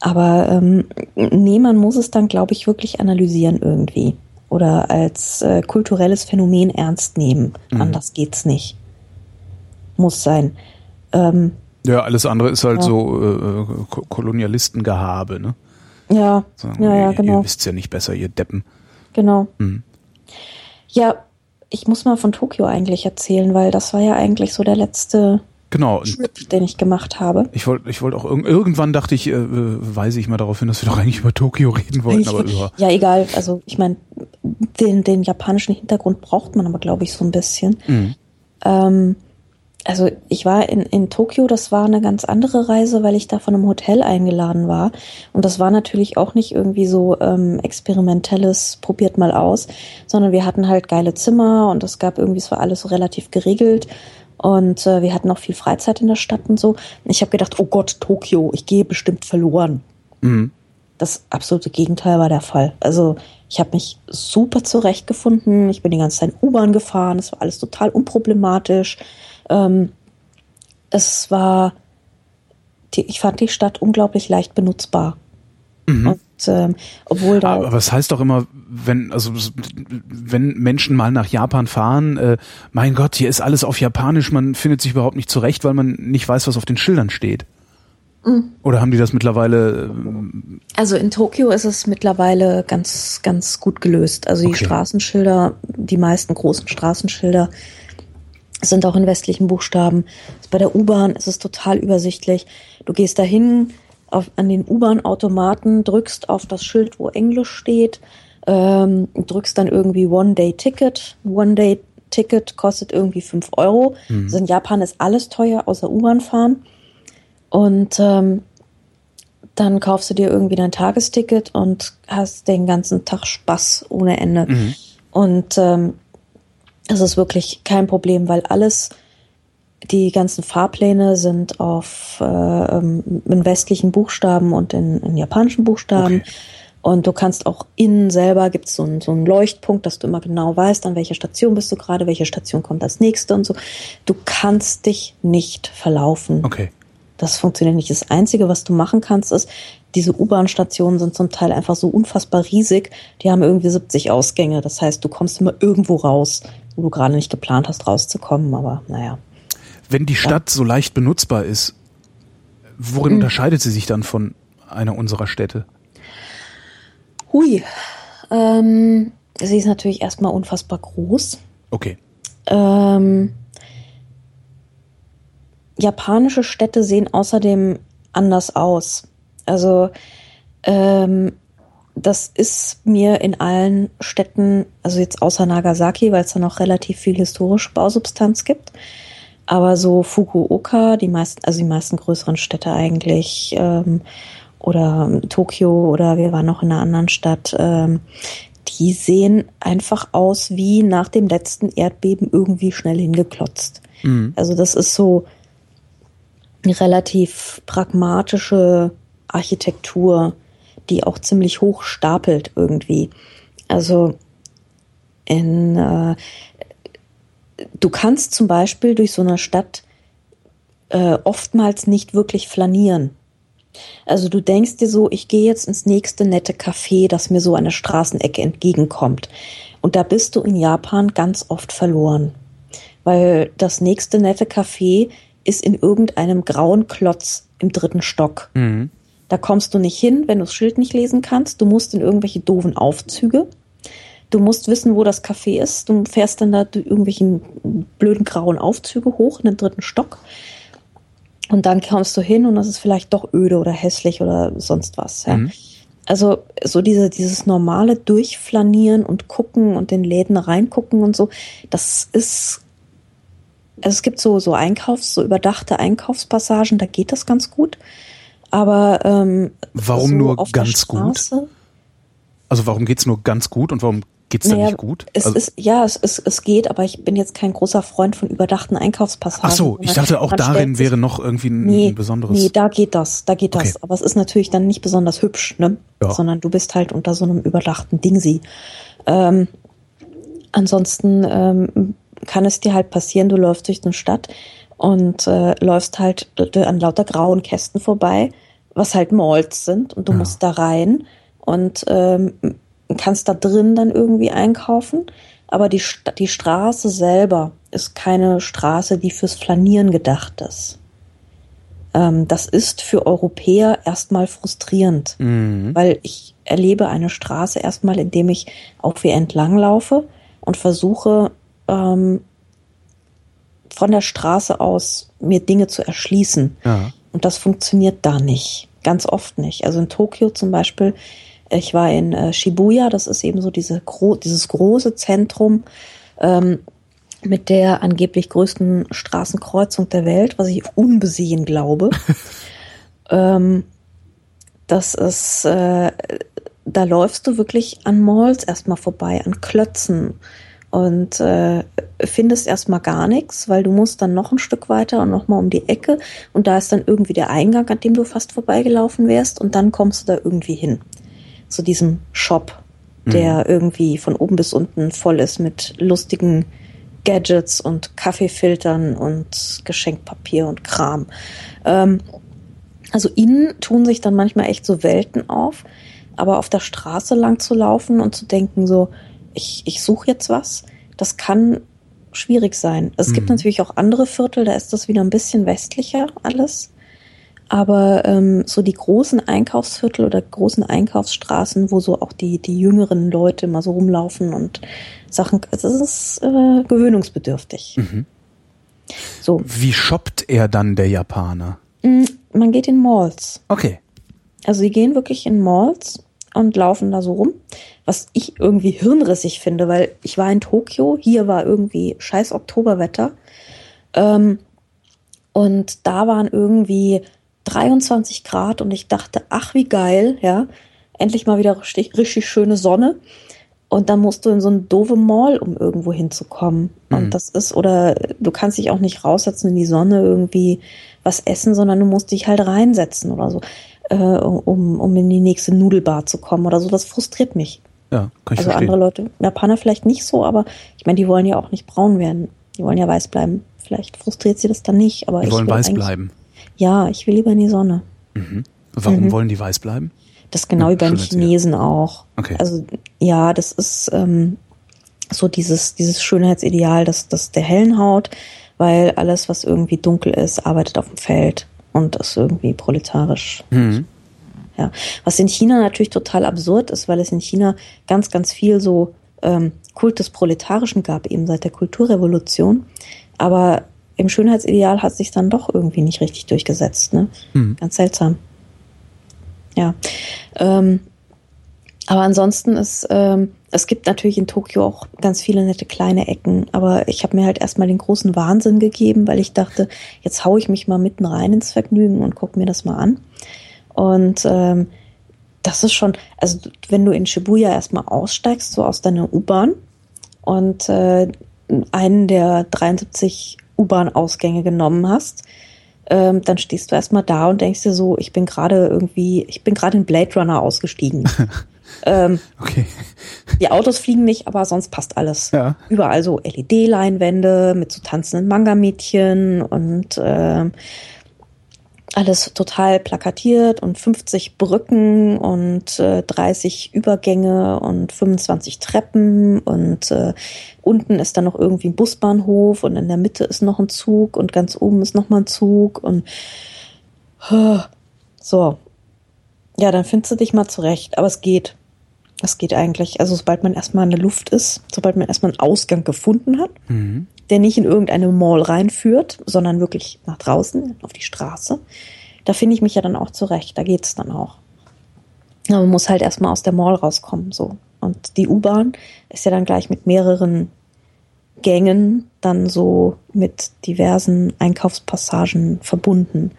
Aber ähm, nee, man muss es dann, glaube ich, wirklich analysieren irgendwie. Oder als äh, kulturelles Phänomen ernst nehmen. Mhm. Anders geht's nicht. Muss sein. Ähm, ja, alles andere ist halt ja. so äh, Kolonialistengehabe, ne? Ja, Sagen, ja, ja, genau. Ihr wisst ja nicht besser, ihr Deppen. Genau. Mhm. Ja, ich muss mal von Tokio eigentlich erzählen, weil das war ja eigentlich so der letzte genau. Trip, den ich gemacht habe. Ich wollte, ich wollte auch irg irgendwann dachte ich, äh, weise ich mal darauf hin, dass wir doch eigentlich über Tokio reden wollten, ich, aber über. Ja, egal. Also ich meine, den, den japanischen Hintergrund braucht man aber, glaube ich, so ein bisschen. Mhm. Ähm, also ich war in, in Tokio, das war eine ganz andere Reise, weil ich da von einem Hotel eingeladen war. Und das war natürlich auch nicht irgendwie so ähm, experimentelles, probiert mal aus, sondern wir hatten halt geile Zimmer und es gab irgendwie, es war alles so relativ geregelt. Und äh, wir hatten auch viel Freizeit in der Stadt und so. Ich habe gedacht, oh Gott, Tokio, ich gehe bestimmt verloren. Mhm. Das absolute Gegenteil war der Fall. Also ich habe mich super zurechtgefunden. Ich bin die ganze Zeit U-Bahn gefahren. Es war alles total unproblematisch. Ähm, es war, die, ich fand die Stadt unglaublich leicht benutzbar. Mhm. Und ähm, obwohl da. Aber es heißt doch immer, wenn, also wenn Menschen mal nach Japan fahren, äh, mein Gott, hier ist alles auf Japanisch, man findet sich überhaupt nicht zurecht, weil man nicht weiß, was auf den Schildern steht. Mhm. Oder haben die das mittlerweile? Äh, also in Tokio ist es mittlerweile ganz, ganz gut gelöst. Also die okay. Straßenschilder, die meisten großen Straßenschilder sind auch in westlichen Buchstaben. Bei der U-Bahn ist es total übersichtlich. Du gehst dahin auf, an den U-Bahn-Automaten, drückst auf das Schild, wo Englisch steht, ähm, drückst dann irgendwie One-Day-Ticket. One-Day-Ticket kostet irgendwie fünf Euro. Mhm. Also in Japan ist alles teuer, außer U-Bahn fahren. Und ähm, dann kaufst du dir irgendwie dein Tagesticket und hast den ganzen Tag Spaß ohne Ende. Mhm. Und ähm, das ist wirklich kein Problem, weil alles, die ganzen Fahrpläne sind auf äh, ähm, in westlichen Buchstaben und in, in japanischen Buchstaben. Okay. Und du kannst auch innen selber gibt so es so einen Leuchtpunkt, dass du immer genau weißt, an welcher Station bist du gerade, welche Station kommt als nächste und so. Du kannst dich nicht verlaufen. Okay. Das funktioniert nicht. Das Einzige, was du machen kannst, ist, diese U-Bahn-Stationen sind zum Teil einfach so unfassbar riesig. Die haben irgendwie 70 Ausgänge. Das heißt, du kommst immer irgendwo raus wo du gerade nicht geplant hast, rauszukommen, aber naja. Wenn die Stadt ja. so leicht benutzbar ist, worin mhm. unterscheidet sie sich dann von einer unserer Städte? Hui. Ähm, sie ist natürlich erstmal unfassbar groß. Okay. Ähm, japanische Städte sehen außerdem anders aus. Also ähm, das ist mir in allen Städten, also jetzt außer Nagasaki, weil es da noch relativ viel historische Bausubstanz gibt, aber so Fukuoka, die meisten, also die meisten größeren Städte eigentlich, ähm, oder Tokio oder wir waren noch in einer anderen Stadt, ähm, die sehen einfach aus wie nach dem letzten Erdbeben irgendwie schnell hingeklotzt. Mhm. Also das ist so eine relativ pragmatische Architektur die auch ziemlich hoch stapelt irgendwie. Also in, äh, du kannst zum Beispiel durch so eine Stadt äh, oftmals nicht wirklich flanieren. Also du denkst dir so, ich gehe jetzt ins nächste nette Café, das mir so an der Straßenecke entgegenkommt. Und da bist du in Japan ganz oft verloren. Weil das nächste nette Café ist in irgendeinem grauen Klotz im dritten Stock. Mhm. Da kommst du nicht hin, wenn du das Schild nicht lesen kannst. Du musst in irgendwelche doofen Aufzüge. Du musst wissen, wo das Café ist. Du fährst dann da irgendwelchen blöden grauen Aufzüge hoch in den dritten Stock. Und dann kommst du hin und das ist vielleicht doch öde oder hässlich oder sonst was. Ja. Mhm. Also so diese, dieses normale Durchflanieren und gucken und in Läden reingucken und so, das ist, also es gibt so, so Einkaufs-, so überdachte Einkaufspassagen, da geht das ganz gut. Aber ähm, warum so nur ganz gut? Also warum geht's nur ganz gut und warum geht's Naja, nicht gut? Es also, ist, ja, es, es, es geht, aber ich bin jetzt kein großer Freund von überdachten Einkaufspassagen. ach so, ich dachte auch darin sich- wäre noch irgendwie ein, nee, ein besonderes. Nee, da geht das, da geht das. Okay. Aber es ist natürlich dann nicht besonders hübsch, ne? Ja. Sondern du bist halt unter so einem überdachten Dingsi. Ähm, ansonsten ähm, kann es dir halt passieren, du läufst durch eine Stadt und äh, läufst halt an lauter grauen Kästen vorbei, was halt Malls sind und du Ja. musst da rein und ähm, kannst da drin dann irgendwie einkaufen. Aber die, die Straße selber ist keine Straße, die fürs Flanieren gedacht ist. Ähm, das ist für Europäer erstmal frustrierend, Mhm. weil ich erlebe eine Straße erstmal, indem ich auf ihr entlang laufe und versuche, ähm, von der Straße aus mir Dinge zu erschließen. Ja. Und das funktioniert da nicht. Ganz oft nicht. Also in Tokio zum Beispiel, ich war in äh, Shibuya, das ist eben so diese dieses große Zentrum ähm, mit der angeblich größten Straßenkreuzung der Welt, was ich unbesehen glaube. ähm, das ist, äh, da läufst du wirklich an Malls erstmal vorbei, an Klötzen und äh, findest erstmal gar nichts, weil du musst dann noch ein Stück weiter und nochmal um die Ecke und da ist dann irgendwie der Eingang, an dem du fast vorbeigelaufen wärst und dann kommst du da irgendwie hin. Zu diesem Shop, der irgendwie von oben bis unten voll ist mit lustigen Gadgets und Kaffeefiltern und Geschenkpapier und Kram. Ähm, also innen tun sich dann manchmal echt so Welten auf, aber auf der Straße lang zu laufen und zu denken so, ich, ich suche jetzt was, das kann schwierig sein. Es gibt Mhm. natürlich auch andere Viertel, da ist das wieder ein bisschen westlicher alles. Aber ähm, so die großen Einkaufsviertel oder großen Einkaufsstraßen, wo so auch die, die jüngeren Leute mal so rumlaufen und Sachen, das ist äh, gewöhnungsbedürftig. Mhm. So, Wie shoppt er dann, der Japaner? mm, man geht in Malls. Okay. Also sie gehen wirklich in Malls und laufen da so rum, was ich irgendwie hirnrissig finde, weil ich war in Tokio, hier war irgendwie scheiß Oktoberwetter ähm, und da waren irgendwie 23 Grad und ich dachte, ach wie geil, ja, endlich mal wieder richtig, richtig schöne Sonne. Und dann musst du in so eine doofe Mall, um irgendwo hinzukommen. Mhm. Und das ist, oder du kannst dich auch nicht raussetzen in die Sonne, irgendwie was essen, sondern du musst dich halt reinsetzen oder so, äh, um, um in die nächste Nudelbar zu kommen oder so. Das frustriert mich. Ja, kann ich also verstehen. andere Leute, Japaner vielleicht nicht so, aber ich meine, die wollen ja auch nicht braun werden. Die wollen ja weiß bleiben. Vielleicht frustriert sie das dann nicht, aber Die ich wollen will weiß bleiben. Ja, ich will lieber in die Sonne. Warum Mhm. wollen die weiß bleiben? Das genau Ja, wie bei den. Chinesen auch. Okay. Also ja, das ist ähm, so dieses, dieses Schönheitsideal das, das der hellen Haut, weil alles, was irgendwie dunkel ist, arbeitet auf dem Feld und ist irgendwie proletarisch. Mhm. Ja. Was in China natürlich total absurd ist, weil es in China ganz, ganz viel so ähm, Kult des Proletarischen gab, eben seit der Kulturrevolution. Aber im Schönheitsideal hat sich dann doch irgendwie nicht richtig durchgesetzt. Ne? Mhm. Ganz seltsam. Ja. Ähm, aber ansonsten ist, ähm, es gibt natürlich in Tokio auch ganz viele nette kleine Ecken, aber ich habe mir halt erstmal den großen Wahnsinn gegeben, weil ich dachte, jetzt hau ich mich mal mitten rein ins Vergnügen und guck mir das mal an. Und ähm, das ist schon, also wenn du in Shibuya erstmal aussteigst, so aus deiner U-Bahn und äh, einen der 73 U-Bahn-Ausgänge genommen hast, ähm, dann stehst du erstmal da und denkst dir so, ich bin gerade irgendwie, ich bin gerade in Blade Runner ausgestiegen. ähm, Okay. die Autos fliegen nicht, aber sonst passt alles. Ja. Überall so LED-Leinwände mit so tanzenden Manga-Mädchen und ähm, alles total plakatiert und 50 Brücken und äh, 30 Übergänge und 25 Treppen und äh, unten ist dann noch irgendwie ein Busbahnhof und in der Mitte ist noch ein Zug und ganz oben ist noch mal ein Zug und so. Ja, dann findest du dich mal zurecht, aber es geht. Es geht eigentlich. Also sobald man erstmal in der Luft ist, sobald man erstmal einen Ausgang gefunden hat, Mhm. der nicht in irgendeine Mall reinführt, sondern wirklich nach draußen, auf die Straße, da finde ich mich ja dann auch zurecht. Da geht's dann auch. Aber man muss halt erstmal aus der Mall rauskommen, so. Und die U-Bahn ist ja dann gleich mit mehreren Gängen dann so mit diversen Einkaufspassagen verbunden.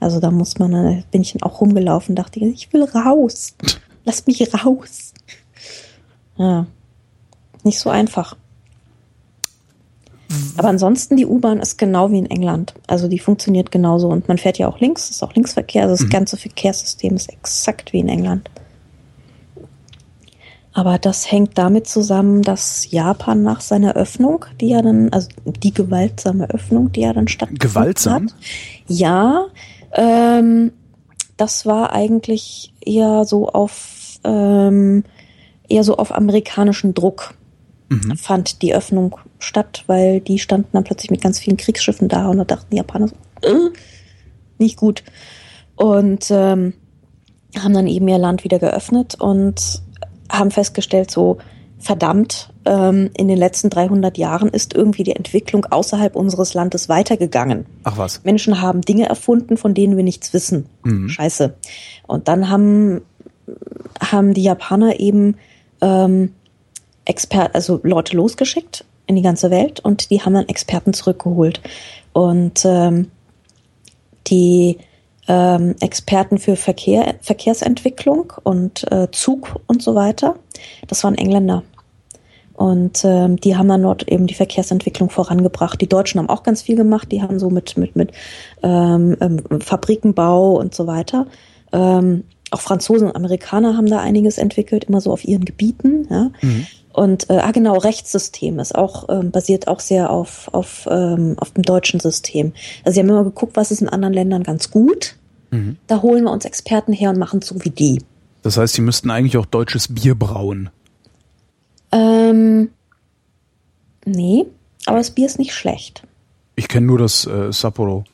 Also da muss man, da bin ich dann auch rumgelaufen, dachte ich, ich will raus. Lass mich raus. Ja. Nicht so einfach. Aber ansonsten, die U-Bahn ist genau wie in England. Also die funktioniert genauso. Und man fährt ja auch links, ist auch Linksverkehr. Also das mhm. ganze Verkehrssystem ist exakt wie in England. Aber das hängt damit zusammen, dass Japan nach seiner Öffnung, die ja dann, also die gewaltsame Öffnung, die ja dann stattgefunden Gewaltsam? hat. Ja, ähm, das war eigentlich eher so auf ähm, eher so auf amerikanischen Druck mhm. fand die Öffnung statt, weil die standen dann plötzlich mit ganz vielen Kriegsschiffen da und da dachten die Japaner so, äh, nicht gut. Und ähm, haben dann eben ihr Land wieder geöffnet und haben festgestellt, so verdammt, ähm, in den letzten 300 Jahren ist irgendwie die Entwicklung außerhalb unseres Landes weitergegangen. Ach was. Menschen haben Dinge erfunden, von denen wir nichts wissen. Mhm. Scheiße. Und dann haben, haben die Japaner eben ähm, Expert, also Leute losgeschickt in die ganze Welt und die haben dann Experten zurückgeholt. Und ähm, die ähm, Experten für Verkehr, Verkehrsentwicklung und äh, Zug und so weiter. Das waren Engländer. Und ähm, die haben dann dort eben die Verkehrsentwicklung vorangebracht. Die Deutschen haben auch ganz viel gemacht. Die haben so mit mit mit ähm, ähm, Fabrikenbau und so weiter. Ähm, auch Franzosen und Amerikaner haben da einiges entwickelt, immer so auf ihren Gebieten. Ja. Mhm. Und äh, ah genau, Rechtssystem ist auch ähm, basiert auch sehr auf auf ähm, auf dem deutschen System. Also sie haben immer geguckt, was ist in anderen Ländern ganz gut. Mhm. Da holen wir uns Experten her und machen so wie die. Das heißt, sie müssten eigentlich auch deutsches Bier brauen. Ähm, nee, aber das Bier ist nicht schlecht. Ich kenne nur das äh, Sapporo.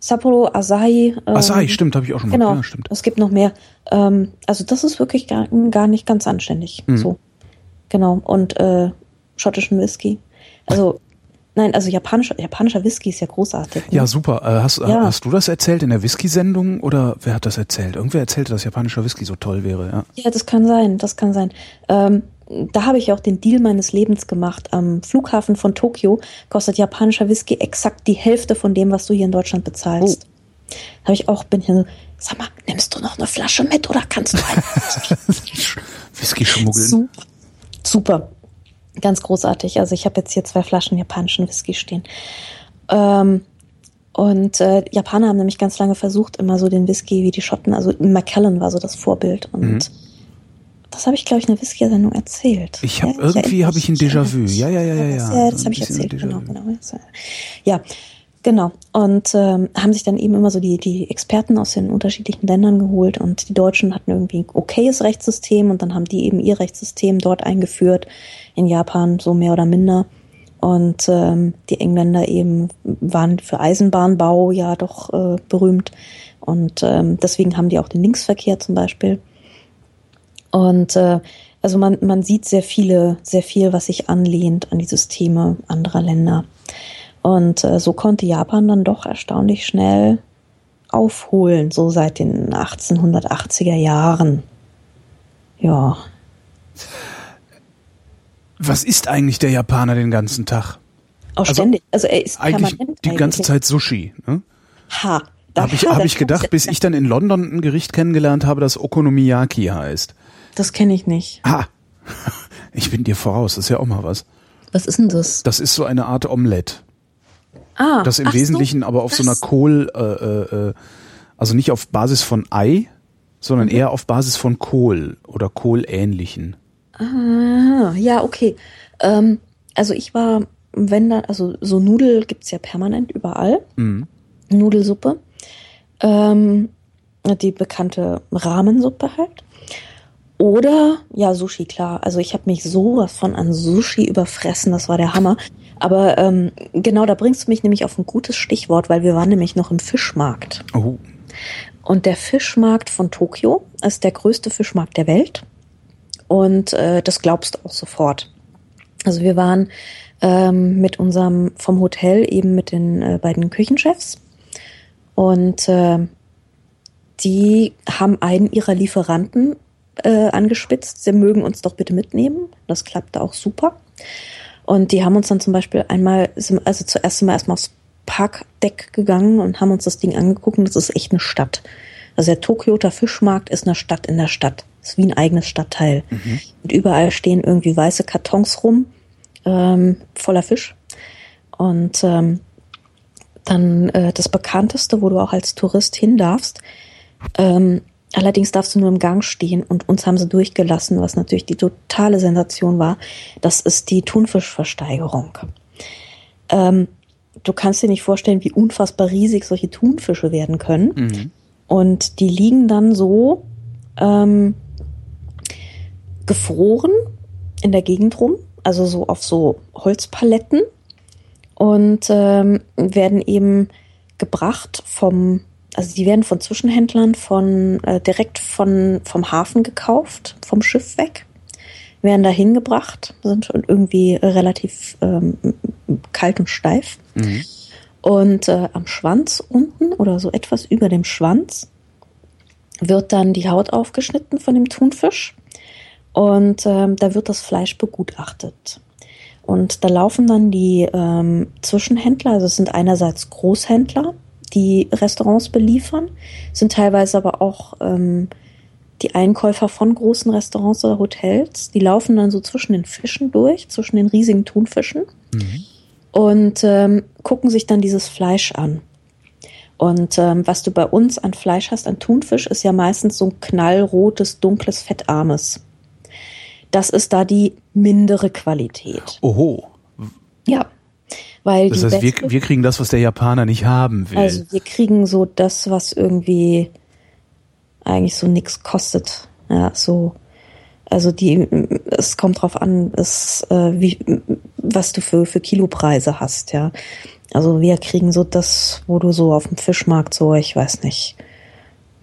Sapporo, Asahi. Ähm, Asahi, stimmt, habe ich auch schon mal. Genau, ja, stimmt. es gibt noch mehr. Ähm, also das ist wirklich gar, gar nicht ganz anständig. Mhm. So. Genau. Und äh, schottischen Whisky. Also, nein, also japanischer, japanischer Whisky ist ja großartig. Ne? Ja, super. Äh, hast, ja. hast du das erzählt in der Whisky-Sendung oder wer hat das erzählt? Irgendwer erzählte, dass japanischer Whisky so toll wäre, ja. Ja, das kann sein, das kann sein. Ähm, da habe ich auch den Deal meines Lebens gemacht. Am Flughafen von Tokio kostet japanischer Whisky exakt die Hälfte von dem, was du hier in Deutschland bezahlst. Oh. Habe ich auch, bin ich so, sag mal, nimmst du noch eine Flasche mit oder kannst du einen Whisky schmuggeln? Super. Super. Ganz großartig. Also ich habe jetzt hier zwei Flaschen japanischen Whisky stehen. Ähm, und äh, Japaner haben nämlich ganz lange versucht, immer so den Whisky wie die Schotten, also Macallan war so das Vorbild. Und mhm. das habe ich, glaube ich, in der Whisky-Sendung erzählt. Ich habe ja, irgendwie habe ich ein Déjà-vu. Ja, ja, ja, ja. Ja, ja das habe ich erzählt. Genau, genau. Ja, Genau. Und ähm, haben sich dann eben immer so die, die Experten aus den unterschiedlichen Ländern geholt und die Deutschen hatten irgendwie ein okayes Rechtssystem und dann haben die eben ihr Rechtssystem dort eingeführt, in Japan so mehr oder minder. Und ähm, die Engländer eben waren für Eisenbahnbau ja doch äh, berühmt. Und ähm, deswegen haben die auch den Linksverkehr zum Beispiel. Und äh, also man, man sieht sehr viele, sehr viel, was sich anlehnt an die Systeme anderer Länder. Und äh, so konnte Japan dann doch erstaunlich schnell aufholen, so seit den 1880er Jahren. Ja. Was ist eigentlich der Japaner den ganzen Tag? Auch also, ständig. Also er ist eigentlich die eigentlich. ganze Zeit Sushi. Ne? Ha. Habe ich, hab ich gedacht, bis ich dann in London ein Gericht kennengelernt habe, das Okonomiyaki heißt. Das kenne ich nicht. Ha. Ich bin dir voraus, das ist ja auch mal was. Was ist denn das? Das ist so eine Art Omelette. Ah, das im Wesentlichen so, aber auf so einer Kohl, äh, äh, äh, also nicht auf Basis von Ei, sondern mhm. eher auf Basis von Kohl oder Kohlähnlichen. Ah, ja, okay. Ähm, also ich war, wenn da, also so Nudel gibt's ja permanent überall. Mhm. Nudelsuppe. Ähm, die bekannte Rahmensuppe halt. Oder, ja, Sushi, klar. Also ich habe mich sowas von an Sushi überfressen, das war der Hammer. Aber ähm, genau, da bringst du mich nämlich auf ein gutes Stichwort, weil wir waren nämlich noch im Fischmarkt. Oh. Und der Fischmarkt von Tokio ist der größte Fischmarkt der Welt. Und äh, das glaubst du auch sofort. Also wir waren ähm, mit unserem vom Hotel eben mit den äh, beiden Küchenchefs und äh, die haben einen ihrer Lieferanten äh, angespitzt, sie mögen uns doch bitte mitnehmen. Das klappte auch super. Und die haben uns dann zum Beispiel einmal, also zuerst mal erstmal aufs Parkdeck gegangen und haben uns das Ding angeguckt und das ist echt eine Stadt. Also der Tokioter Fischmarkt ist eine Stadt in der Stadt. Ist wie ein eigenes Stadtteil. Mhm. Und überall stehen irgendwie weiße Kartons rum, ähm, voller Fisch. Und ähm, dann äh, das bekannteste, wo du auch als Tourist hin darfst. Ähm, allerdings darfst du nur im Gang stehen und uns haben sie durchgelassen, was natürlich die totale Sensation war. Das ist die Thunfischversteigerung. Ähm, du kannst dir nicht vorstellen, wie unfassbar riesig solche Thunfische werden können. Mhm. Und die liegen dann so ähm, gefroren in der Gegend rum, also so auf so Holzpaletten und ähm, werden eben gebracht vom, also die werden von Zwischenhändlern von äh, direkt von vom Hafen gekauft, vom Schiff weg, werden dahin gebracht, sind irgendwie relativ ähm, kalt und steif. Mhm. Und äh, am Schwanz unten oder so etwas über dem Schwanz wird dann die Haut aufgeschnitten von dem Thunfisch und ähm, da wird das Fleisch begutachtet. Und da laufen dann die ähm, Zwischenhändler, also es sind einerseits Großhändler, die Restaurants beliefern, sind teilweise aber auch ähm, die Einkäufer von großen Restaurants oder Hotels. Die laufen dann so zwischen den Fischen durch, zwischen den riesigen Thunfischen mhm. und ähm, gucken sich dann dieses Fleisch an. Und ähm, was du bei uns an Fleisch hast, an Thunfisch, ist ja meistens so ein knallrotes, dunkles, fettarmes. Das ist da die mindere Qualität. Oho. Ja. Weil das heißt, wir, wir kriegen das, was der Japaner nicht haben will. Also wir kriegen so das, was irgendwie eigentlich so nix kostet. Ja, so. Also die, es kommt drauf an, ist, äh, wie, was du für, für Kilopreise hast, ja. Also wir kriegen so das, wo du so auf dem Fischmarkt so, ich weiß nicht,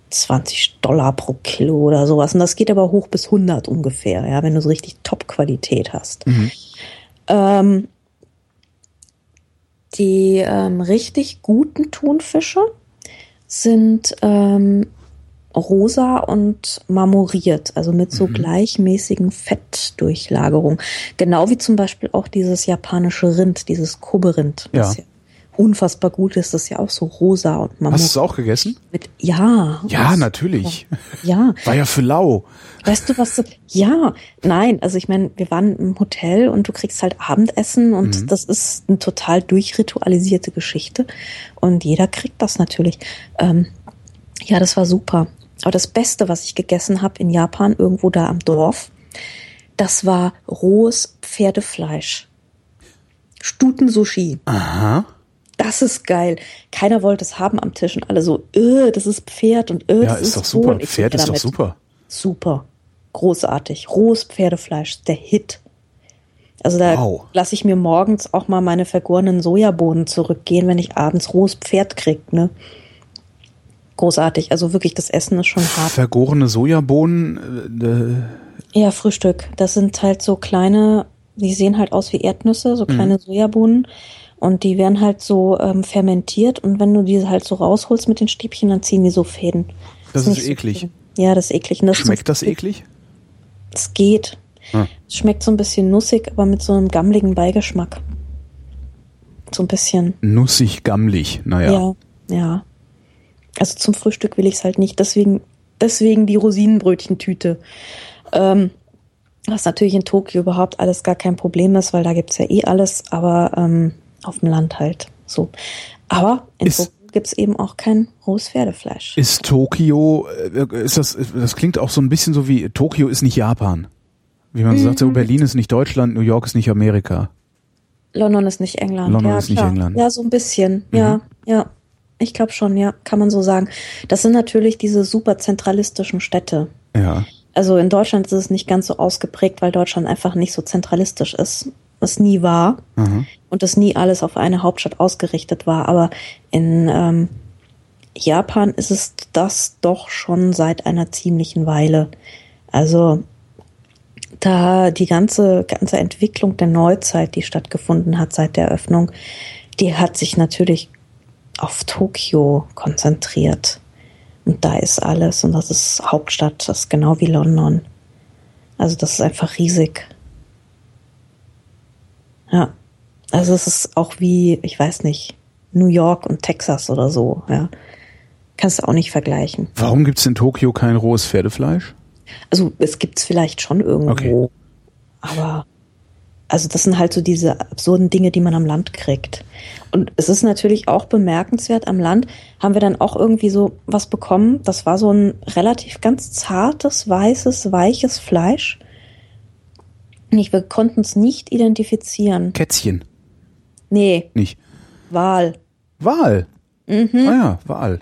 20 Dollar pro Kilo oder sowas. Und das geht aber hoch bis 100 ungefähr, ja, wenn du so richtig Top-Qualität hast. Mhm. Ähm, die ähm, richtig guten Thunfische sind ähm, rosa und marmoriert, also mit so mhm. gleichmäßigen Fettdurchlagerungen. Genau wie zum Beispiel auch dieses japanische Rind, dieses Kobe-Rind. Ja unfassbar gut ist. Das ist ja auch so rosa und man Hast du es auch gegessen? Mit, ja. Ja, natürlich. Ja. War ja für lau. Weißt du was? Ja, nein. Also ich meine, wir waren im Hotel und du kriegst halt Abendessen und mhm. das ist eine total durchritualisierte Geschichte und jeder kriegt das natürlich. Ähm, ja, das war super. Aber das Beste, was ich gegessen habe in Japan, irgendwo da am Dorf, das war rohes Pferdefleisch. Stuten-Sushi. Aha das ist geil. Keiner wollte es haben am Tisch und alle so, öh, das ist Pferd und öh, ja, das ist, ist doch super. Hohn. Pferd ist doch super. Super. Großartig. Rohes Pferdefleisch, der Hit. Also da wow. lasse ich mir morgens auch mal meine vergorenen Sojabohnen zurückgehen, wenn ich abends rohes Pferd krieg, ne? Großartig. Also wirklich, das Essen ist schon hart. Vergorene Sojabohnen? Äh, ja, Frühstück. Das sind halt so kleine, die sehen halt aus wie Erdnüsse, so kleine mhm. Sojabohnen und die werden halt so ähm, fermentiert und wenn du diese halt so rausholst mit den Stäbchen, dann ziehen die so Fäden. Das, das ist, ist eklig. So ja, das ist eklig. Das Schmeckt das eklig? Es geht. Hm. Es schmeckt so ein bisschen nussig, aber mit so einem gammligen Beigeschmack. So ein bisschen. Nussig, gammlig, naja. Ja, ja. Also zum Frühstück will ich es halt nicht. Deswegen, deswegen die Rosinenbrötchentüte. Ähm, was natürlich in Tokio überhaupt alles gar kein Problem ist, weil da gibt's ja eh alles, aber ähm, auf dem Land halt. So. Aber in ist, gibt es eben auch kein rohes Pferdefleisch. Ist Tokio, äh, ist das, das klingt auch so ein bisschen so wie, Tokio ist nicht Japan. Wie man mhm. sagt, so Berlin ist nicht Deutschland, New York ist nicht Amerika. London ist nicht England. London ja, ist klar. nicht England. Ja, so ein bisschen. Mhm. Ja, ja. Ich glaube schon, ja, kann man so sagen. Das sind natürlich diese super zentralistischen Städte. Ja. Also in Deutschland ist es nicht ganz so ausgeprägt, weil Deutschland einfach nicht so zentralistisch ist es nie war mhm. und das nie alles auf eine Hauptstadt ausgerichtet war. Aber in ähm, Japan ist es das doch schon seit einer ziemlichen Weile. Also da die ganze, ganze Entwicklung der Neuzeit, die stattgefunden hat seit der Eröffnung, die hat sich natürlich auf Tokio konzentriert. Und da ist alles und das ist Hauptstadt, das ist genau wie London. Also das ist einfach riesig. Ja. Also es ist auch wie, ich weiß nicht, New York und Texas oder so, ja. Kannst du auch nicht vergleichen. Warum gibt es in Tokio kein rohes Pferdefleisch? Also es gibt es vielleicht schon irgendwo. Okay. Aber also das sind halt so diese absurden Dinge, die man am Land kriegt. Und es ist natürlich auch bemerkenswert, am Land haben wir dann auch irgendwie so was bekommen. Das war so ein relativ ganz zartes, weißes, weiches Fleisch. Und ich, wir konnten es nicht identifizieren. Kätzchen. Nee, Nicht. Wal. Wal. Mhm. Ah ja, Wal.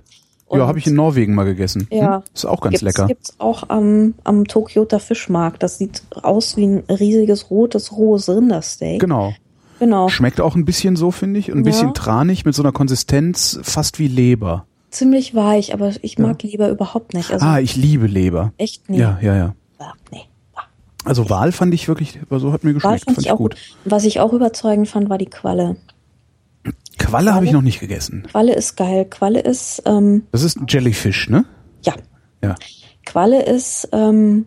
Ja, habe ich in Norwegen mal gegessen. Ja. Hm? Ist auch ganz gibt's, lecker. Gibt's auch am, am Tokioter Fischmarkt. Das sieht aus wie ein riesiges rotes, rohes Rindersteak. Genau. Genau. Schmeckt auch ein bisschen so, finde ich. Ein Ja. bisschen tranig mit so einer Konsistenz fast wie Leber. Ziemlich weich, aber ich mag Leber überhaupt nicht. Also ah, ich liebe Leber. echt nicht. Ja, ja, ja. Nee. Also Wal fand ich wirklich, so hat mir geschmeckt. fand ich auch gut. Was ich auch überzeugend fand, war die Qualle. Qualle habe ich noch nicht gegessen. Qualle ist geil. Qualle ist, ähm, Das ist Jellyfish, ne? ja, Ja. Qualle ist ähm,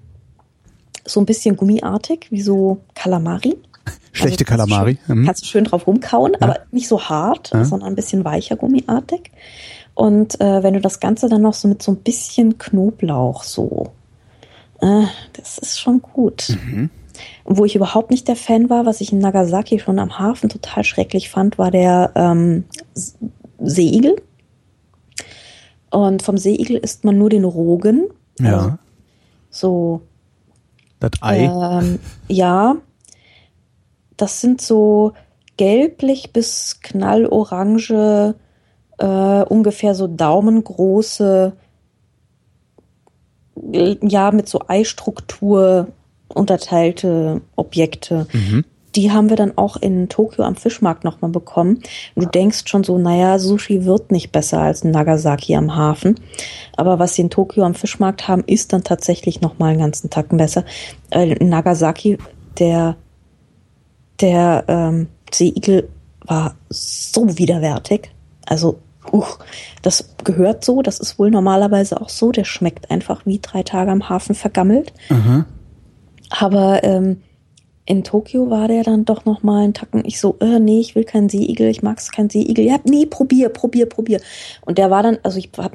so ein bisschen gummiartig, wie so Kalamari. Schlechte Also kannst du Kalamari. Schön, Mhm. Kannst du schön drauf rumkauen, aber nicht so hart, Ja. sondern ein bisschen weicher gummiartig. Und äh, wenn du das Ganze dann noch so mit so ein bisschen Knoblauch so, äh, das ist schon gut. Mhm. Wo ich überhaupt nicht der Fan war, was ich in Nagasaki schon am Hafen total schrecklich fand, war der ähm, Seeigel. Und vom Seeigel isst man nur den Rogen. Also Ja. so Das Ei. ähm, ja, das sind so gelblich bis knallorange, äh, ungefähr so daumengroße, ja, mit so Eistruktur unterteilte Objekte. Mhm. Die haben wir dann auch in Tokio am Fischmarkt nochmal bekommen. Du denkst schon so, naja, Sushi wird nicht besser als in Nagasaki am Hafen. Aber was sie in Tokio am Fischmarkt haben, ist dann tatsächlich nochmal einen ganzen Tacken besser. Äh, in Nagasaki, der, der ähm, Seeigel war so widerwärtig. Also, uch, das gehört so, das ist wohl normalerweise auch so. Der schmeckt einfach wie drei Tage am Hafen vergammelt. Mhm. Aber ähm, in Tokio war der dann doch noch mal einen Tacken. Ich so, äh, nee, ich will keinen Seeigel, ich mag keinen Seeigel. Ja, nee, probier, probier, probier. Und der war dann, also ich hab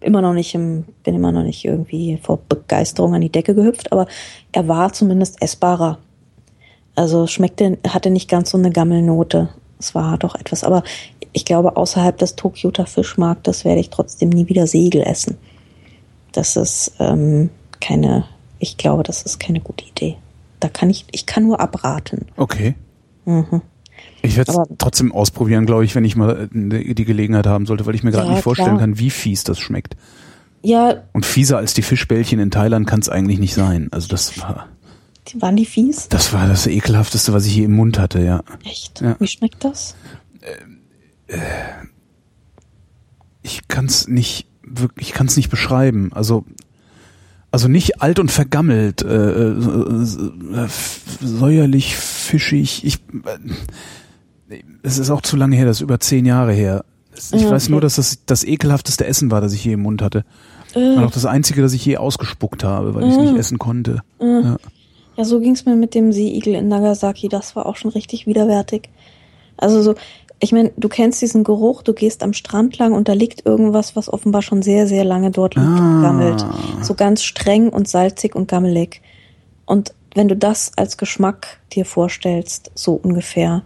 immer noch nicht im, bin immer noch nicht irgendwie vor Begeisterung an die Decke gehüpft, aber er war zumindest essbarer. Also schmeckte, hatte nicht ganz so eine Gammelnote. Es war doch etwas, aber ich glaube, außerhalb des Tokioter Fischmarktes werde ich trotzdem nie wieder Segel essen. Das ist ähm, keine, ich glaube, das ist keine gute Idee. Da kann ich, ich kann nur abraten. Okay. Mhm. Ich werde es trotzdem ausprobieren, glaube ich, wenn ich mal äh, die Gelegenheit haben sollte, weil ich mir gerade Ja, nicht vorstellen klar. kann, wie fies das schmeckt. Ja, Und fieser als die Fischbällchen in Thailand kann es eigentlich nicht sein. Also das war, die, waren die fies? das war das ekelhafteste, was ich je im Mund hatte, ja. Echt? Ja. Wie schmeckt das? Ich kann es nicht wirklich, ich kann es nicht beschreiben. Also also nicht alt und vergammelt, äh, äh, äh, säuerlich, fischig. Ich, äh, es ist auch zu lange her, das ist über zehn Jahre her. Es- Ich Ja, weiß okay. nur, dass das das ekelhafteste Essen war, das ich je im Mund hatte. Und auch das einzige, das ich je ausgespuckt habe, weil ich es nicht essen konnte. Ja. Ja, so ging's mir mit dem Seeigel in Nagasaki. Das war auch schon richtig widerwärtig. Also so, ich meine, du kennst diesen Geruch, du gehst am Strand lang und da liegt irgendwas, was offenbar schon sehr, sehr lange dort liegt und Ah. gammelt. So ganz streng und salzig und gammelig. Und wenn du das als Geschmack dir vorstellst, so ungefähr,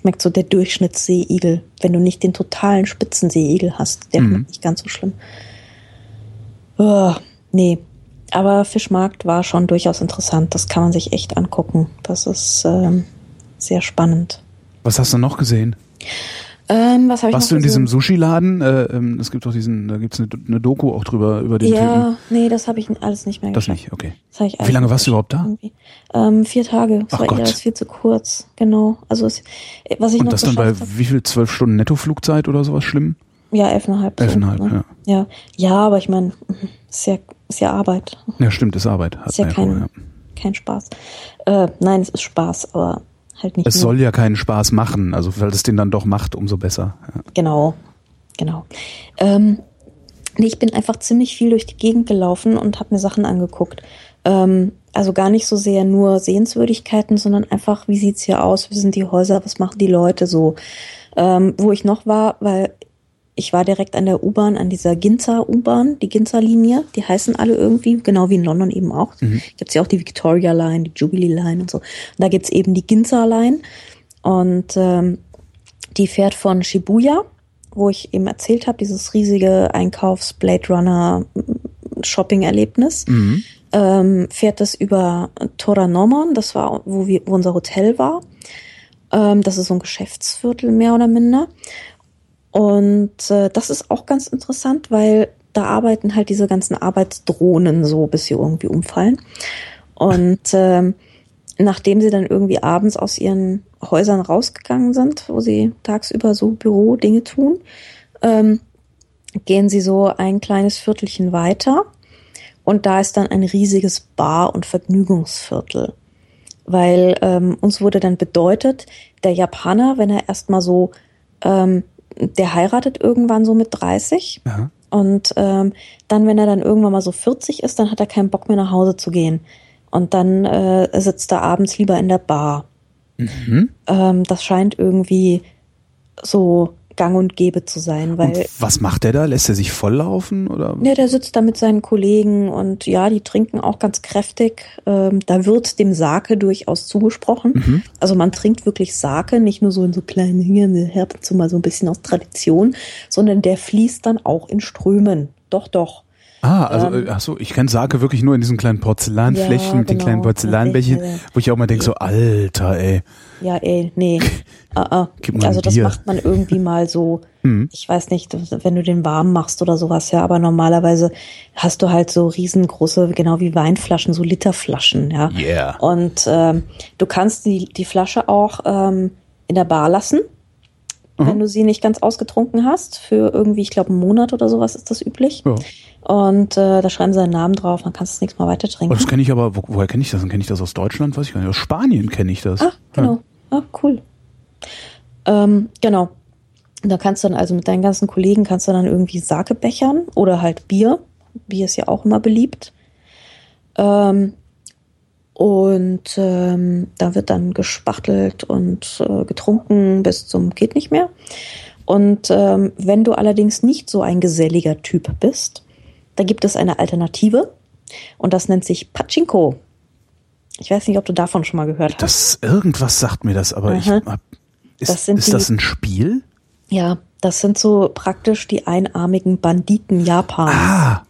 schmeckt so der Durchschnittsseeigel, wenn du nicht den totalen Spitzenseeigel hast. Der Mhm. schmeckt nicht ganz so schlimm. Oh, nee. Aber Fischmarkt war schon durchaus interessant. Das kann man sich echt angucken. Das ist ähm, sehr spannend. Was hast du noch gesehen? Ähm, was habe ich Warst du in diesem gesehen? Sushi-Laden? Äh, ähm, es gibt doch diesen, da gibt's eine, eine Doku auch drüber, über den Typen. Ja, nee, das habe ich alles nicht mehr Das geschafft. nicht, okay. Das hab Wie lange warst du überhaupt da? Ähm, vier Tage. Das Ach war Gott. eher das viel zu kurz. Genau. Also es, was ich Und noch das dann bei hab- wie viel? Zwölf Stunden Nettoflugzeit oder sowas schlimm? ja elfeinhalb. so, Elfeinhalb, ne? ja. ja. Ja, aber ich meine, ist ja, ist ja Arbeit. Ja, stimmt, ist Arbeit. Hat Ist ja kein, ja. kein Spaß. Äh, nein, es ist Spaß, aber halt nicht Es nur. soll ja keinen Spaß machen, also weil es den dann doch macht, umso besser. Ja. Genau, genau. Ähm, Nee, ich bin einfach ziemlich viel durch die Gegend gelaufen und habe mir Sachen angeguckt. Ähm, also gar nicht so sehr nur Sehenswürdigkeiten, sondern einfach, wie sieht's hier aus, wie sind die Häuser, was machen die Leute so. Ähm, wo ich noch war, weil ich war direkt an der U-Bahn, an dieser Ginza-U-Bahn, die Ginza-Linie, die heißen alle irgendwie, genau wie in London eben auch. Mhm. Gibt's ja auch die Victoria Line, die Jubilee Line und so. Und da gibt's eben die Ginza Line und ähm, die fährt von Shibuya, wo ich eben erzählt habe, dieses riesige Einkaufs-Blade Runner Shopping-Erlebnis. Mhm ähm, fährt das über Toranomon, das war, wo, wir, wo unser Hotel war. Ähm, das ist so ein Geschäftsviertel mehr oder minder. Und äh, das ist auch ganz interessant, weil da arbeiten halt diese ganzen Arbeitsdrohnen so, bis sie irgendwie umfallen. Und äh, nachdem sie dann irgendwie abends aus ihren Häusern rausgegangen sind, wo sie tagsüber so Büro-Dinge tun, ähm, gehen sie so ein kleines Viertelchen weiter und da ist dann ein riesiges Bar- und Vergnügungsviertel. Weil ähm, uns wurde dann bedeutet, der Japaner, wenn er erstmal so, ähm, der heiratet irgendwann so mit 30. Aha. Und ähm, dann, wenn er dann irgendwann mal so 40 ist, dann hat er keinen Bock mehr nach Hause zu gehen. Und dann äh, sitzt er abends lieber in der Bar. Mhm. Ähm, das scheint irgendwie so gang und gäbe zu sein. Weil, und was macht der da? Lässt er sich volllaufen? Oder? Ja, der sitzt da mit seinen Kollegen und ja, die trinken auch ganz kräftig. Ähm, da wird dem Sake durchaus zugesprochen. Mhm. Also man trinkt wirklich Sake, nicht nur so in so kleinen ab und zu mal so ein bisschen aus Tradition, sondern der fließt dann auch in Strömen. Doch, doch. Ah, also ähm, ach so, ich kenne Sake wirklich nur in diesen kleinen Porzellanflächen ja, mit den kleinen genau. Porzellanbällchen, wo ich auch mal denke so, Alter, ey. Ja, ey, nee. uh, uh. Also das macht man irgendwie mal so, mhm. ich weiß nicht, wenn du den warm machst oder sowas, ja, aber normalerweise hast du halt so riesengroße, genau wie Weinflaschen, so Literflaschen, ja. Yeah. Und ähm, du kannst die, die Flasche auch ähm, in der Bar lassen mhm. wenn du sie nicht ganz ausgetrunken hast. Für irgendwie, ich glaube, einen Monat oder sowas ist das üblich. Ja. Und äh, da schreiben sie einen Namen drauf, dann kannst du das nächste Mal weiter trinken. Oh, das kenne ich aber, wo, woher kenne ich das? Dann kenne ich das aus Deutschland, weiß ich gar nicht. Aus Spanien kenne ich das. Ah, genau. Ja. Ah, cool. Ähm, genau. Da kannst du dann also mit deinen ganzen Kollegen kannst du dann irgendwie Sake bechern oder halt Bier. Bier ist ja auch immer beliebt. Ähm, und ähm, da wird dann gespachtelt und äh, getrunken bis zum geht nicht mehr. Und ähm, wenn du allerdings nicht so ein geselliger Typ bist, da gibt es eine Alternative und das nennt sich Pachinko. Ich weiß nicht, ob du davon schon mal gehört hast. Das irgendwas sagt mir das, aber Aha. ich hab, ist, das, ist die, das ein Spiel? Ja, das sind so praktisch die einarmigen Banditen Japans. Ah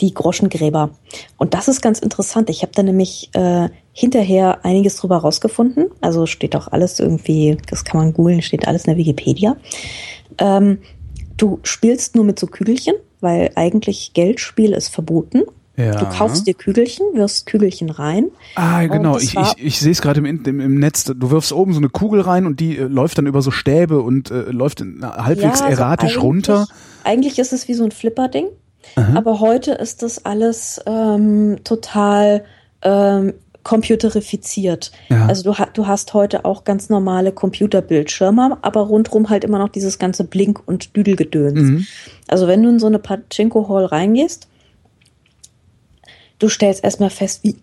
die Groschengräber. Und das ist ganz interessant. Ich habe da nämlich äh, hinterher einiges drüber rausgefunden. Also steht auch alles irgendwie, das kann man googeln, steht alles in der Wikipedia. Ähm, du spielst nur mit so Kügelchen, weil eigentlich Geldspiel ist verboten. Ja. Du kaufst dir Kügelchen, wirfst Kügelchen rein. Ah, genau. Ich, ich, ich sehe es gerade im, im, im Netz. Du wirfst oben so eine Kugel rein und die äh, läuft dann über so Stäbe und äh, läuft in, halbwegs ja, also erratisch runter. Eigentlich ist es wie so ein Flipper-Ding. Aha. Aber heute ist das alles ähm, total ähm, computerifiziert. Ja. Also du, du hast heute auch ganz normale Computerbildschirme, aber rundrum halt immer noch dieses ganze Blink- und Düdelgedöns. Mhm. Also wenn du in so eine Pachinko-Hall reingehst, du stellst erstmal fest, wie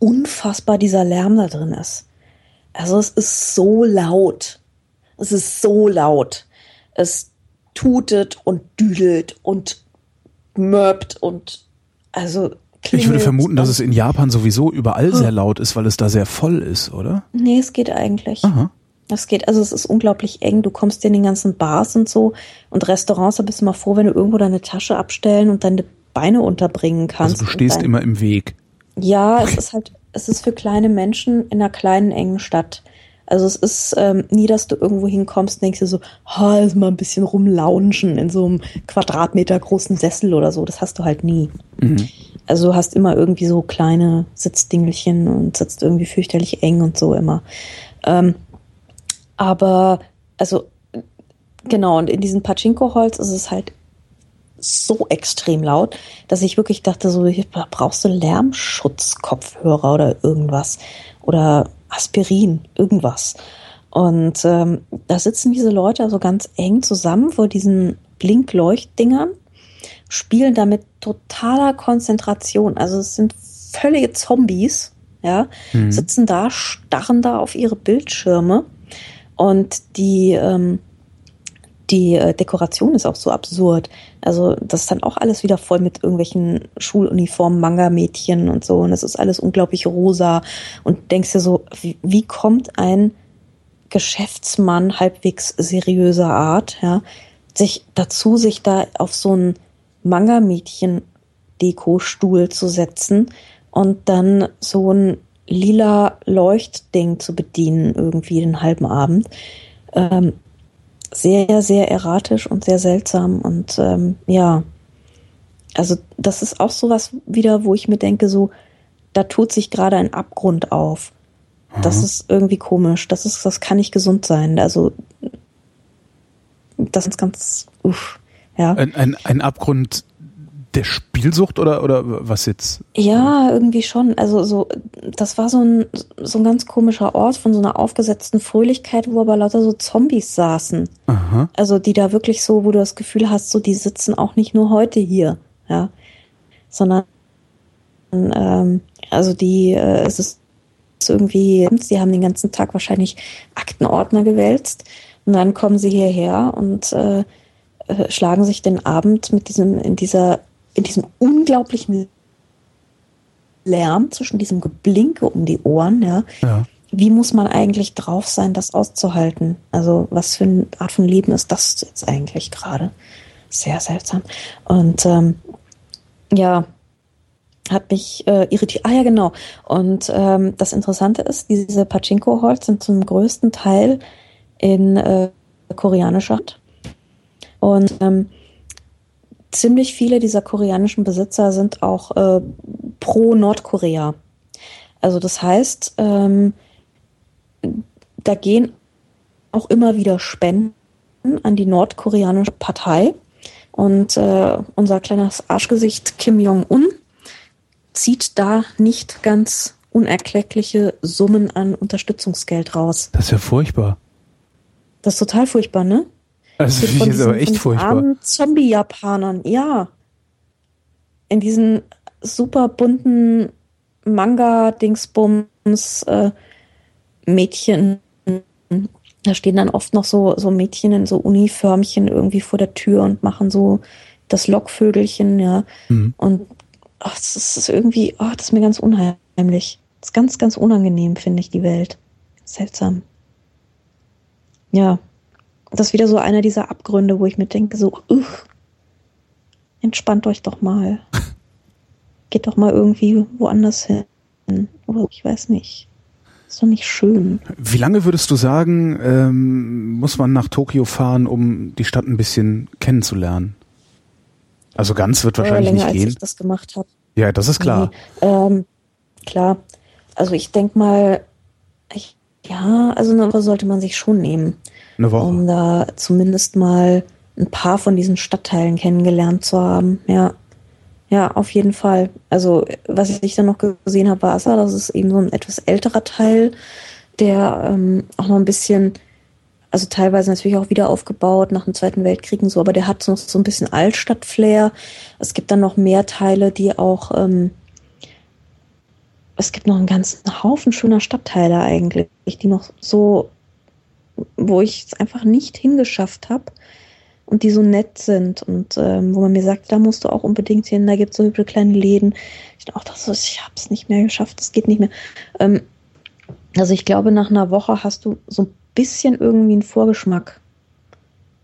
unfassbar dieser Lärm da drin ist. Also es ist so laut. Es ist so laut. Es tutet und düdelt und mörbt und also ich würde vermuten, dass es in Japan sowieso überall sehr laut ist, weil es da sehr voll ist, oder? Nee, es geht eigentlich. Aha. Das geht, also es ist unglaublich eng. Du kommst in den ganzen Bars und so und Restaurants, da bist du mal froh, wenn du irgendwo deine Tasche abstellen und deine Beine unterbringen kannst. Also du stehst immer im Weg. Ja, es ist halt, es ist für kleine Menschen in einer kleinen, engen Stadt. Also es ist ähm, nie, dass du irgendwo hinkommst und denkst dir so, ha, oh, mal ein bisschen rumlaunchen in so einem Quadratmeter großen Sessel oder so. Das hast du halt nie. Mhm. Also du hast immer irgendwie so kleine Sitzdingelchen und sitzt irgendwie fürchterlich eng und so immer. Ähm, aber, also, genau, und in diesen Pachinko-Holz ist es halt so extrem laut, dass ich wirklich dachte, so, hier brauchst du Lärmschutzkopfhörer oder irgendwas. Oder Aspirin, irgendwas. Und ähm, da sitzen diese Leute also ganz eng zusammen vor diesen Blinkleuchtdingern, spielen da mit totaler Konzentration. Also es sind völlige Zombies, ja, mhm. sitzen da, starren da auf ihre Bildschirme und die, ähm, die äh, Dekoration ist auch so absurd. Also das ist dann auch alles wieder voll mit irgendwelchen Schuluniformen, Manga-Mädchen und so. Und es ist alles unglaublich rosa. Und denkst dir so, wie, wie kommt ein Geschäftsmann halbwegs seriöser Art, ja, sich dazu, sich da auf so ein Manga-Mädchen-Deko-Stuhl zu setzen und dann so ein lila Leuchtding zu bedienen, irgendwie den halben Abend. Ähm, sehr, sehr erratisch und sehr seltsam. Und ähm, ja, also das ist auch sowas wieder, wo ich mir denke, so, da tut sich gerade ein Abgrund auf. Das mhm. ist irgendwie komisch. Das ist, das kann nicht gesund sein. Also das ist ganz, uff, ja. Ein, ein, ein Abgrund der Spielsucht oder, oder was jetzt? Ja, irgendwie schon. Also so, das war so ein, so ein ganz komischer Ort von so einer aufgesetzten Fröhlichkeit, wo aber lauter so Zombies saßen. Aha. Also die da wirklich so, wo du das Gefühl hast, so die sitzen auch nicht nur heute hier, ja, sondern ähm, also die, äh, es ist irgendwie, sie haben den ganzen Tag wahrscheinlich Aktenordner gewälzt und dann kommen sie hierher und äh, äh schlagen sich den Abend mit diesem in dieser in diesem unglaublichen Lärm, zwischen diesem Geblinke um die Ohren, ja, ja. Wie muss man eigentlich drauf sein, das auszuhalten? Also, was für eine Art von Leben ist das jetzt eigentlich gerade? Sehr seltsam. Und ähm, ja, hat mich äh, irritiert. Ah ja, genau. Und ähm, das Interessante ist, diese Pachinko-Halls sind zum größten Teil in äh, koreanischer Hand. Und ähm, ziemlich viele dieser koreanischen Besitzer sind auch äh, pro Nordkorea. Also das heißt, ähm, da gehen auch immer wieder Spenden an die nordkoreanische Partei. Und äh, unser kleines Arschgesicht Kim Jong-un zieht da nicht ganz unerklägliche Summen an Unterstützungsgeld raus. Das ist ja furchtbar. Das ist total furchtbar, ne? Also ich aber echt furchtbar. Zombie-Japanern, ja. In diesen super bunten Manga-Dingsbums äh, Mädchen. Da stehen dann oft noch so, so Mädchen in so Uniförmchen irgendwie vor der Tür und machen so das Lockvögelchen, ja. Mhm. Und ach, das ist irgendwie, oh, das ist mir ganz unheimlich. Das ist ganz, ganz unangenehm, finde ich, die Welt. Seltsam. Ja, das ist wieder so einer dieser Abgründe, wo ich mir denke, so, uch, entspannt euch doch mal. Geht doch mal irgendwie woanders hin. Oder ich weiß nicht. Ist doch nicht schön. Wie lange würdest du sagen, ähm, muss man nach Tokio fahren, um die Stadt ein bisschen kennenzulernen? Also ganz wird wahrscheinlich länger, nicht gehen. Als ich das gemacht habe. Ja, das ist klar. Nee, ähm, klar. Also ich denke mal, ich, ja, also eine Woche sollte man sich schon nehmen. Eine Woche. Um da zumindest mal ein paar von diesen Stadtteilen kennengelernt zu haben. Ja. Ja, auf jeden Fall. Also, was ich dann noch gesehen habe, war Assa, das ist eben so ein etwas älterer Teil, der ähm, auch noch ein bisschen, also teilweise natürlich auch wieder aufgebaut nach dem Zweiten Weltkrieg und so, aber der hat noch so ein bisschen Altstadt-Flair. Es gibt dann noch mehr Teile, die auch, ähm, es gibt noch einen ganzen Haufen schöner Stadtteile eigentlich, die noch so wo ich es einfach nicht hingeschafft habe und die so nett sind und ähm, wo man mir sagt, da musst du auch unbedingt hin, da gibt es so hübsche kleine Läden. Ich dachte, auch, das ich habe es nicht mehr geschafft, das geht nicht mehr. Ähm, also ich glaube, nach einer Woche hast du so ein bisschen irgendwie einen Vorgeschmack.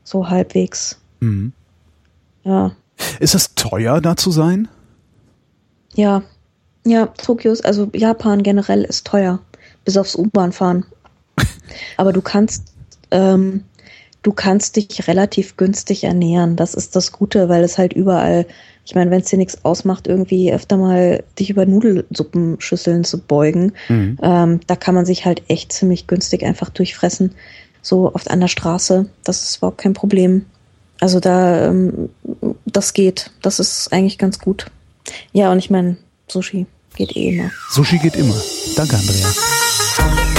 So halbwegs. Mhm. Ja. Ist es teuer, da zu sein? Ja. Ja, Tokio ist, also Japan generell ist teuer. Bis aufs U-Bahn fahren. Aber du kannst, ähm, du kannst dich relativ günstig ernähren. Das ist das Gute, weil es halt überall, ich meine, wenn es dir nichts ausmacht, irgendwie öfter mal dich über Nudelsuppenschüsseln zu beugen, mhm. ähm, da kann man sich halt echt ziemlich günstig einfach durchfressen. So oft an der Straße, das ist überhaupt kein Problem. Also da, ähm, das geht. Das ist eigentlich ganz gut. Ja, und ich meine, Sushi geht eh immer. Sushi geht immer. Danke, Andrea.